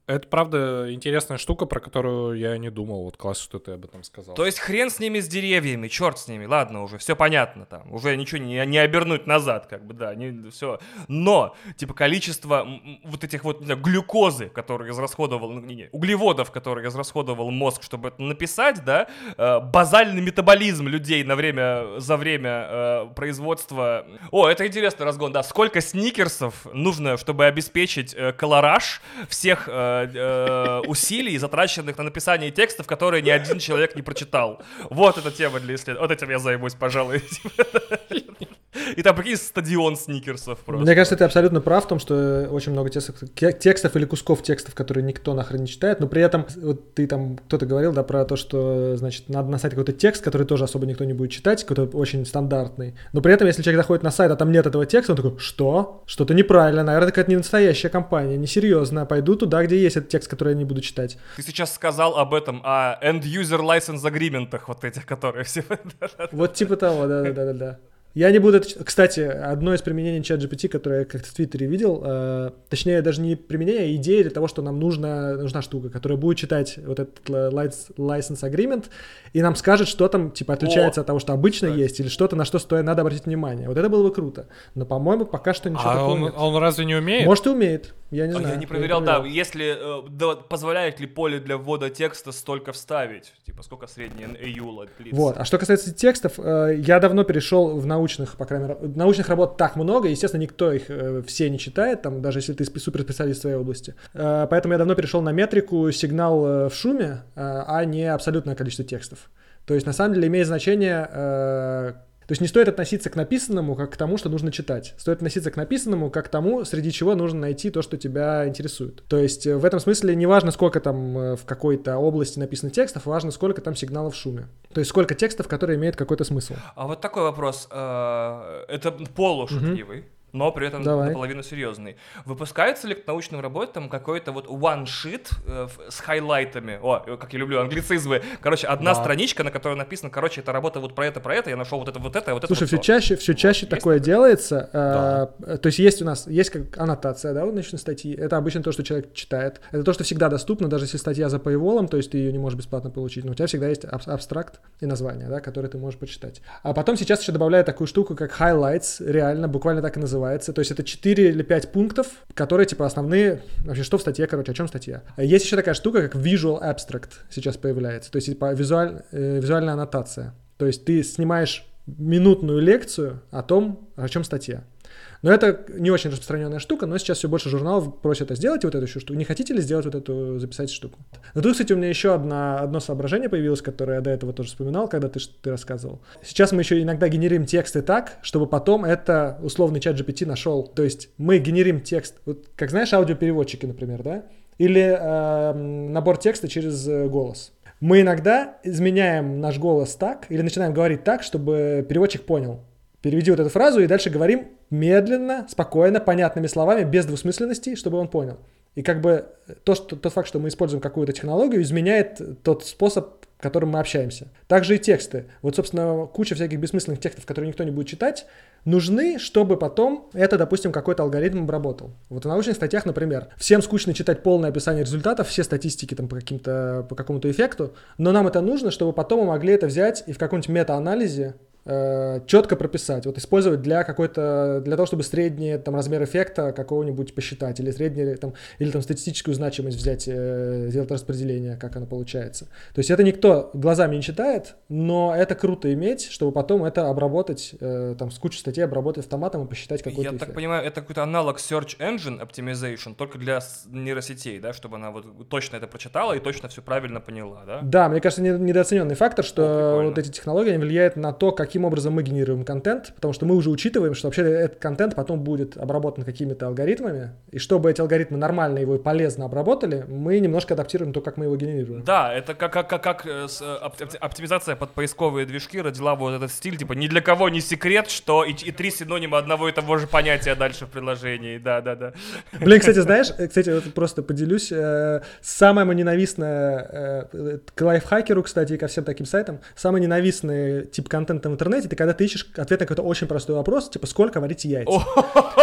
Это, правда, интересная штука, про которую я не думал. Вот класс, что ты об этом сказал. То есть хрен с ними, с деревьями, черт с ними, ладно, уже все понятно там, уже ничего не, не обернуть назад, как бы, да, не, все. Но, типа, количество вот этих вот, не знаю, глюкозы, которые израсходовал, ну, не, не, углеводов, которые израсходовал мозг, чтобы это написать, да, э, базальный метаболизм людей на время, за время э, производства. О, это интересный разгон, да, сколько сникерсов нужно, чтобы обеспечить э, колораж всех э, э, усилий, затраченных на написание текстов, которые ни один человек не прочитал. Вот эта тема для исследования. Вот этим я займусь, пожалуй. И там, прикинь, стадион сникерсов просто. Мне кажется, ты абсолютно прав в том, что очень много текстов, текстов или кусков текстов, которые никто нахрен не читает, но при этом вот ты там, кто-то говорил, да, про то, что, значит, надо на сайт какой-то текст, который тоже особо никто не будет читать, какой-то очень стандартный. Но при этом, если человек заходит на сайт, а там нет этого текста, он такой, что? Что-то неправильно, наверное, какая-то не настоящая компания, несерьезно, пойду туда, где есть этот текст, который я не буду читать. Ты сейчас сказал об этом, о end-user license агриментах вот этих, которые все... Вот типа того, да-да-да-да. Я не буду это... Кстати, одно из применений чат GPT, которое я как-то в Твиттере видел, э, точнее, даже не применение, а идея для того, что нам нужна, нужна штука, которая будет читать вот этот lic- license agreement и нам скажет, что там, типа, отличается О, от того, что обычно кстати. есть, или что-то, на что стоит, надо обратить внимание. Вот это было бы круто. Но, по-моему, пока что ничего а такого он, нет. он разве не умеет? Может, и умеет. Я не А знаю. я не проверял, да, если э, да, позволяет ли поле для ввода текста столько вставить, типа сколько средний AU длится. Вот. А что касается текстов, э, я давно перешел в научных, по крайней мере, научных работ так много, естественно, никто их э, все не читает, там, даже если ты спе- суперспециалист в своей области. Э, Поэтому я давно перешел на метрику сигнал э, в шуме, э, а не абсолютное количество текстов. То есть, на самом деле, имеет значение... То есть не стоит относиться к написанному как к тому, что нужно читать. Стоит относиться к написанному как к тому, среди чего нужно найти то, что тебя интересует. То есть э, в этом смысле не важно, сколько там э, в какой-то области написано текстов, важно, сколько там сигналов в шуме. То есть сколько текстов, которые имеют какой-то смысл. А вот такой вопрос. э, Это полушутливый. Но при этом Давай. наполовину серьезный. Выпускается ли к научным работам какой-то вот one-sheet э, в- с хайлайтами? О, э, как я люблю англицизмы. Короче, одна Да. страничка, на которой написано, короче, это работа вот про это, про это, я нашел вот это, вот это, вот это. Слушай, вот все то. чаще, все чаще есть такое такое? делается. э, То есть есть у нас, есть как аннотация, да, у научной статьи. Это обычно то, что человек читает. Это то, что всегда доступно, даже если статья за paywall, то есть ты ее не можешь бесплатно получить. Но у тебя всегда есть аб- абстракт и название, да, которое ты можешь почитать. А потом сейчас еще добавляют такую штуку, как highlights, реально, буквально так и называется. То есть это 4 или 5 пунктов, которые, типа, основные, вообще, что в статье, короче, о чем статья. Есть еще такая штука, как visual abstract сейчас появляется. То есть, типа, визуаль- э, визуальная аннотация. То есть ты снимаешь минутную лекцию о том, о чем статья. Но это не очень распространенная штука, но сейчас все больше журналов просят это сделать, вот эту еще штуку. Не хотите ли сделать вот эту, записать штуку? Но тут, кстати, у меня еще одна, одно соображение появилось, которое я до этого тоже вспоминал, когда ты, ты рассказывал. Сейчас мы еще иногда генерим тексты так, чтобы потом это условный чат GPT нашел. То есть мы генерим текст, вот, как знаешь, аудиопереводчики, например, да? Или эм, набор текста через э, голос. Мы иногда изменяем наш голос так, или начинаем говорить так, чтобы переводчик понял. Переведи вот эту фразу и дальше говорим медленно, спокойно, понятными словами, без двусмысленностей, чтобы он понял. И как бы то, что, тот факт, что мы используем какую-то технологию, изменяет тот способ, которым мы общаемся. Также и тексты. Вот, собственно, куча всяких бессмысленных текстов, которые никто не будет читать, нужны, чтобы потом это, допустим, какой-то алгоритм обработал. Вот в научных статьях, например, всем скучно читать полное описание результатов, все статистики там по, каким-то, по какому-то эффекту, но нам это нужно, чтобы потом мы могли это взять и в каком-нибудь мета-анализе э, четко прописать, вот использовать для какой-то, для того, чтобы средний там размер эффекта какого-нибудь посчитать, или средний там, или там статистическую значимость взять, э, сделать распределение, как оно получается. То есть это никто глазами не читает, но это круто иметь, чтобы потом это обработать, э, там с кучей статей обработать автоматом и посчитать какой-то Я эффект. так понимаю, это какой-то аналог Search Engine Optimization, только для нейросетей, да, чтобы она вот точно это прочитала и точно все правильно поняла, да? Да, мне кажется, не- недооцененный фактор, О, что прикольно. вот эти технологии они влияют на то, каким образом мы генерируем контент, потому что мы уже учитываем, что вообще этот контент потом будет обработан какими-то алгоритмами, и чтобы эти алгоритмы нормально его и полезно обработали, мы немножко адаптируем то, как мы его генерируем. Да, это как, как, как, как э, э, оп- опти- оптимизация под поисковые движки родила вот этот стиль, типа ни для кого не секрет, что и, и три синонима одного и того же понятия дальше в предложении, да-да-да. Блин, кстати, знаешь, э, кстати, вот просто поделюсь, самое мое ненавистное к лайфхакеру, кстати, и ко всем таким сайтам, самый ненавистный тип контента в интернете, это когда ты ищешь ответ на какой-то очень простой вопрос, типа, сколько варить яйца?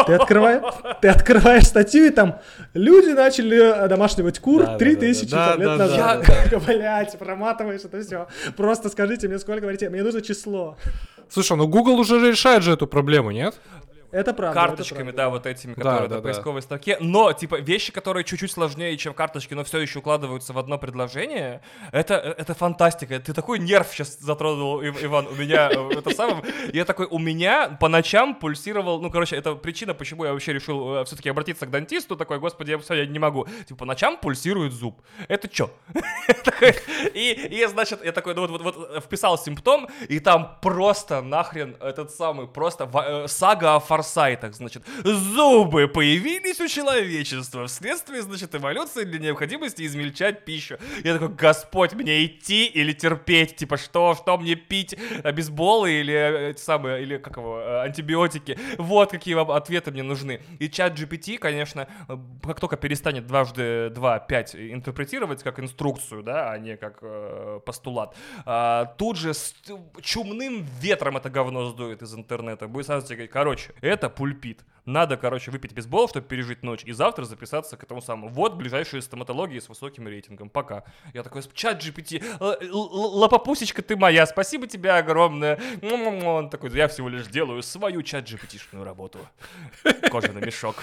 Ты открываешь, ты открываешь статью, и там люди начали домашнивать кур Да, да, 3000 да, там, лет да, назад. да. Блять, проматываешь это все. Просто скажите мне, сколько варить яйца. Мне нужно число. Слушай, ну Google уже решает же эту проблему, нет? Это правда. это карточками, правда. да, вот этими, Да, которые да, на да. поисковой строке. Но, типа, вещи, которые чуть-чуть сложнее, чем карточки, но все еще укладываются в одно предложение, это, это фантастика. Ты такой нерв сейчас затронул, Ив- Иван, у меня э, это самое. Я такой, у меня по ночам пульсировал, ну, короче, это причина, почему я вообще решил все-таки обратиться к дантисту, такой, господи, я, всё, я не могу. Типа, по ночам пульсирует зуб. Это что? И, и, значит, я такой, ну вот, вот, вот вписал симптом, и там просто нахрен этот самый, просто э, сага о форсайтах, значит, зубы появились у человечества вследствие, значит, эволюции для необходимости измельчать пищу. Я такой, господь, мне идти или терпеть, типа, что, что мне пить, обезболы или э, эти самые, или как его, э, антибиотики, вот какие вам ответы мне нужны. И чат GPT, конечно, э, как только перестанет дважды два, пять интерпретировать как инструкцию, да, а не как э, постулат, а, тут же с чумным ветром это говно сдует из интернета. Будет сразу тебе говорить, короче, это пульпит. Надо, короче, выпить бейсбол, чтобы пережить ночь, и завтра записаться к этому самому. Вот ближайшие стоматологии с высоким рейтингом. Пока. Я такой, чат GPT, л- лапопусечка ты моя, спасибо тебе огромное. Он такой, я всего лишь делаю свою чат GPT-шную работу. Кожаный мешок.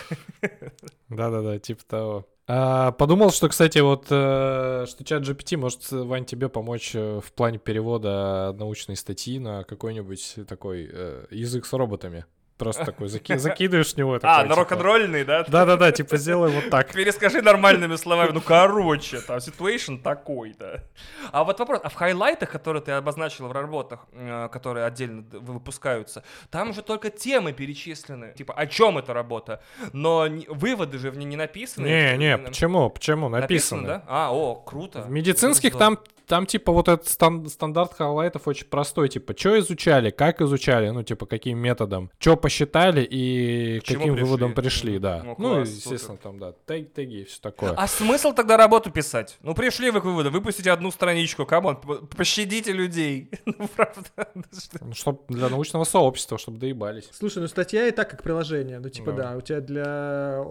Да-да-да, типа того. А, подумал, что, кстати, вот, э, что чат GPT может, Вань, тебе помочь э, в плане перевода научной статьи на какой-нибудь такой э, язык с роботами. Просто такой заки- закидываешь в него. А, такой, на типа, рок-н-ролльный, да? Да-да-да, типа сделай вот так. Перескажи нормальными словами. Ну, короче, там, situation такой-то. А вот вопрос, а в хайлайтах, которые ты обозначил в работах, э, которые отдельно выпускаются, там же только темы перечислены. Типа, о чем эта работа? Но выводы же в ней не написаны. Не, не, Написано, почему? Почему? Написано. да? А, о, круто. В медицинских там, там типа вот этот стан- стандарт хайлайтов очень простой, типа, что изучали, как изучали, ну, типа, каким методом, что посчитали и К каким пришли? выводом пришли, да. Ну, Ну, класс, естественно, там, да, тег- теги и все такое. А смысл тогда работу писать? Ну, пришли вы к выводу, выпустите одну страничку, come on, пощадите людей. Ну, правда. Ну, чтоб для научного сообщества, чтобы доебались. Слушай, ну статья и так как приложение. Ну, типа, Да. да, у тебя для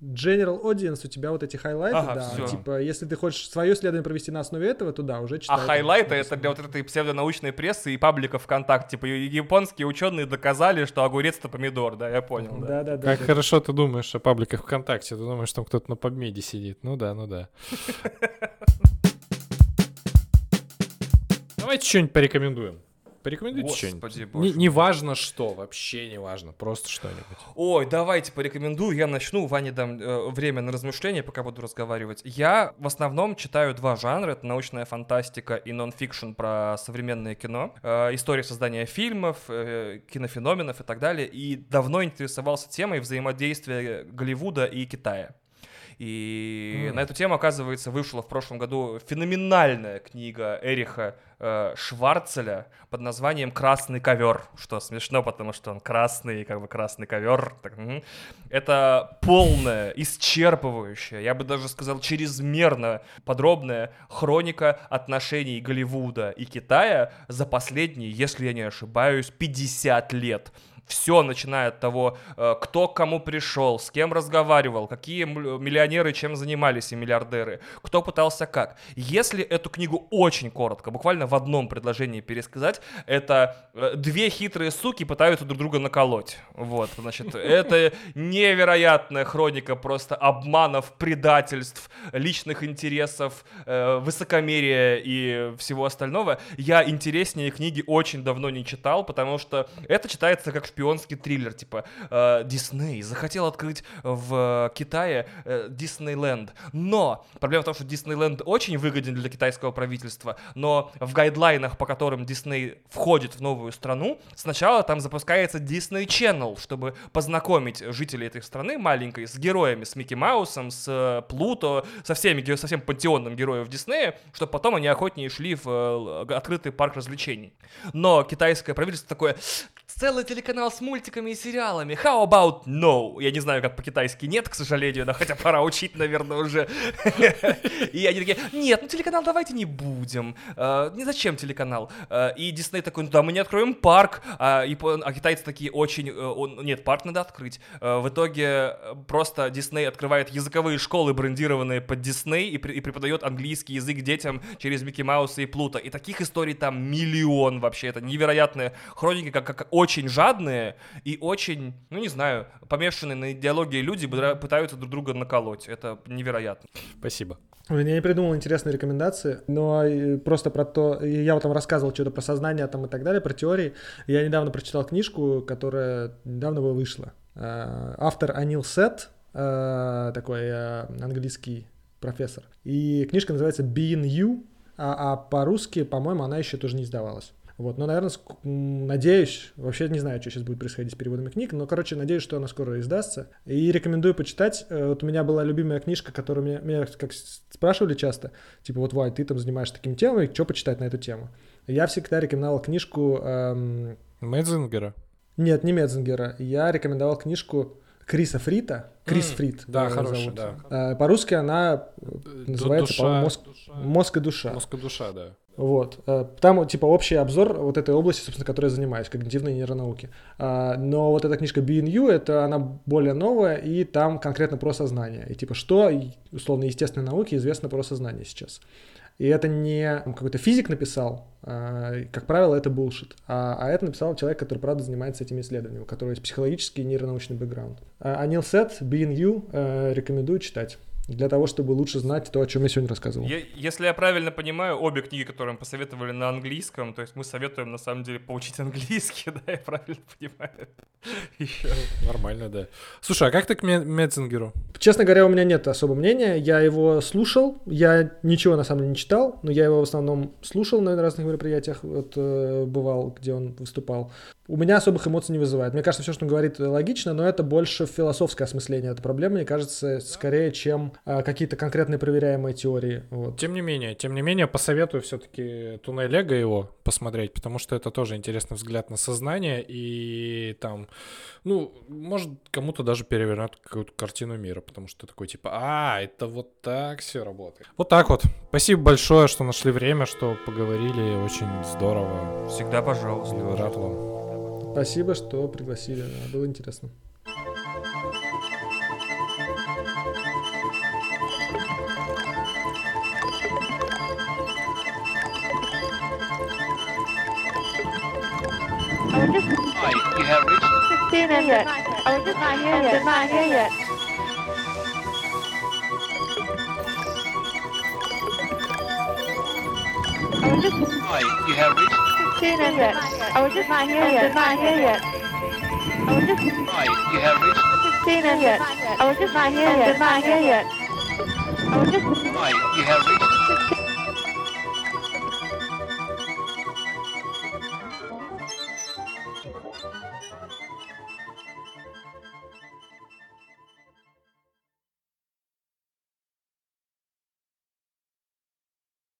general audience у тебя вот эти хайлайты, Ага, да. всё. Типа, если ты хочешь свое исследование провести на основе этого, то да, уже А читай. хайлайты это для вот этой псевдонаучной прессы и пабликов ВКонтакте. Типа японские ученые доказали, что огурец это помидор, да, я понял, да. Да, да, да. Как да. хорошо ты думаешь о пабликах ВКонтакте. Ты думаешь, там кто-то на подмеде сидит. Ну да, ну да. Давайте что-нибудь порекомендуем. Порекомендуйте что-нибудь. Не, не важно что, вообще не важно, просто что-нибудь. Ой, давайте порекомендую, я начну, Ване дам э, время на размышление, пока буду разговаривать. Я в основном читаю два жанра, это научная фантастика и нон-фикшн про современное кино, э, история создания фильмов, э, кинофеноменов и так далее, и давно интересовался темой взаимодействия Голливуда и Китая. И М. на эту тему, оказывается, вышла в прошлом году феноменальная книга Эриха э, Шварцеля под названием «Красный ковер», что смешно, потому что он красный, как бы красный ковер. Так, мгм. Это полная, исчерпывающая, я бы даже сказал, чрезмерно подробная хроника отношений Голливуда и Китая за последние, если я не ошибаюсь, 50 лет. Все, начиная от того, э, кто к кому пришел, с кем разговаривал, какие миллионеры чем занимались и миллиардеры, кто пытался как. Если эту книгу очень коротко, буквально в одном предложении пересказать, это э, две хитрые суки пытаются друг друга наколоть. Вот, значит, это невероятная хроника просто обманов, предательств, личных интересов, э, высокомерия и всего остального. Я интереснее книги очень давно не читал, потому что это читается как шпионский триллер, типа э, Дисней захотел открыть в Китае э, Диснейленд, но проблема в том, что Диснейленд очень выгоден для китайского правительства, но в гайдлайнах, по которым Дисней входит в новую страну, сначала там запускается Disney Channel, чтобы познакомить жителей этой страны маленькой с героями, с Микки Маусом, с э, Плуто, со всеми, со всем пантеоном героев Диснея, чтобы потом они охотнее шли в э, открытый парк развлечений. Но китайское правительство такое, целый телеканал с мультиками и сериалами, how about no? Я не знаю, как по-китайски нет, к сожалению, да, хотя пора учить, наверное, уже. И они такие, нет, ну телеканал давайте не будем. Э, Не зачем телеканал? Э, И Дисней такой, ну да, мы не откроем парк. А, а китайцы такие очень, э, нет, парк надо открыть. В итоге э, просто Дисней открывает языковые школы, брендированные под Дисней, и, преподает английский язык детям через Микки Мауса и Плута. И таких историй там миллион вообще. Это невероятные хроники, как, как очень жадные и очень, ну не знаю, помешанные на идеологии люди пытаются друг друга наколоть. Это невероятно. Спасибо. Блин, Я не придумал интересные рекомендации, но э, просто про то, и я вот там рассказывал что-то про сознание там и так далее, про теории. Я недавно прочитал книжку, которая недавно вышла. Э, Автор Анил Сет, э, такой э, английский профессор. И книжка называется Being You, а, а по-русски, по-моему, она еще тоже не издавалась. Вот, но, наверное, надеюсь, вообще не знаю, что сейчас будет происходить с переводами книг, но, короче, надеюсь, что она скоро издастся. И рекомендую почитать. Э, Вот у меня была любимая книжка, которую меня, меня как спрашивали часто, типа, вот, Вань, ты там занимаешься такими темами, что почитать на эту тему? Я всегда рекомендовал книжку, эм, Мэдзингера. нет, не Медзингера, я рекомендовал книжку Криса Фрита, Крис М, Фрит. да, э, хорошая, зовут. да. Э, По-русски она называется, Душа- по-моему, мозг, мозг и душа. Мозг и душа, да. Вот. Э, Там, типа, общий обзор вот этой области, собственно, которой я занимаюсь, когнитивной нейронауки. А, Но вот эта книжка You, это она более новая, и там конкретно про сознание. И типа, что, условно, естественной науке известно про сознание сейчас. И это не какой-то физик написал, а, как правило, это булшит. А, а это написал человек, который, правда, занимается этими исследованиями, у которого есть психологический и нейронаучный бэкграунд. Анил Сет, Being You, э, рекомендую читать. Для того, чтобы лучше знать то, о чем я сегодня рассказывал. Е- Если я правильно понимаю, обе книги, которые мы посоветовали на английском, то есть мы советуем на самом деле поучить английский, да, я правильно понимаю? Еще. Нормально, да. Слушай, а как ты к Ме- Медзингеру? Честно говоря, у меня нет особо мнения. Я его слушал, я ничего на самом деле не читал, но я его в основном слушал на разных мероприятиях, вот э, бывал, где он выступал. У меня особых эмоций не вызывает. Мне кажется, все, что он говорит, логично, но это больше философское осмысление этой проблемы, мне кажется, скорее, чем а, какие-то конкретные проверяемые теории. Вот. Тем не менее, тем не менее, посоветую все-таки Туннель Лего его посмотреть, потому что это тоже интересный взгляд на сознание, и там, ну, может, кому-то даже перевернуть какую-то картину мира, потому что такой типа, а, это вот так все работает. Вот так вот. Спасибо большое, что нашли время, что поговорили, очень здорово. Всегда пожалуйста. Рад вам. Спасибо, что пригласили, было интересно. Hi, you have reached 16 and yet. I was just not here yet. Not here yet. I was just Hi, you have reached 16 and yet. I was just not here yet. Not here yet. I was just Hi, you have reached Just 16 and yet. I was just not here yet. Not here yet. I was just Hi, you have reached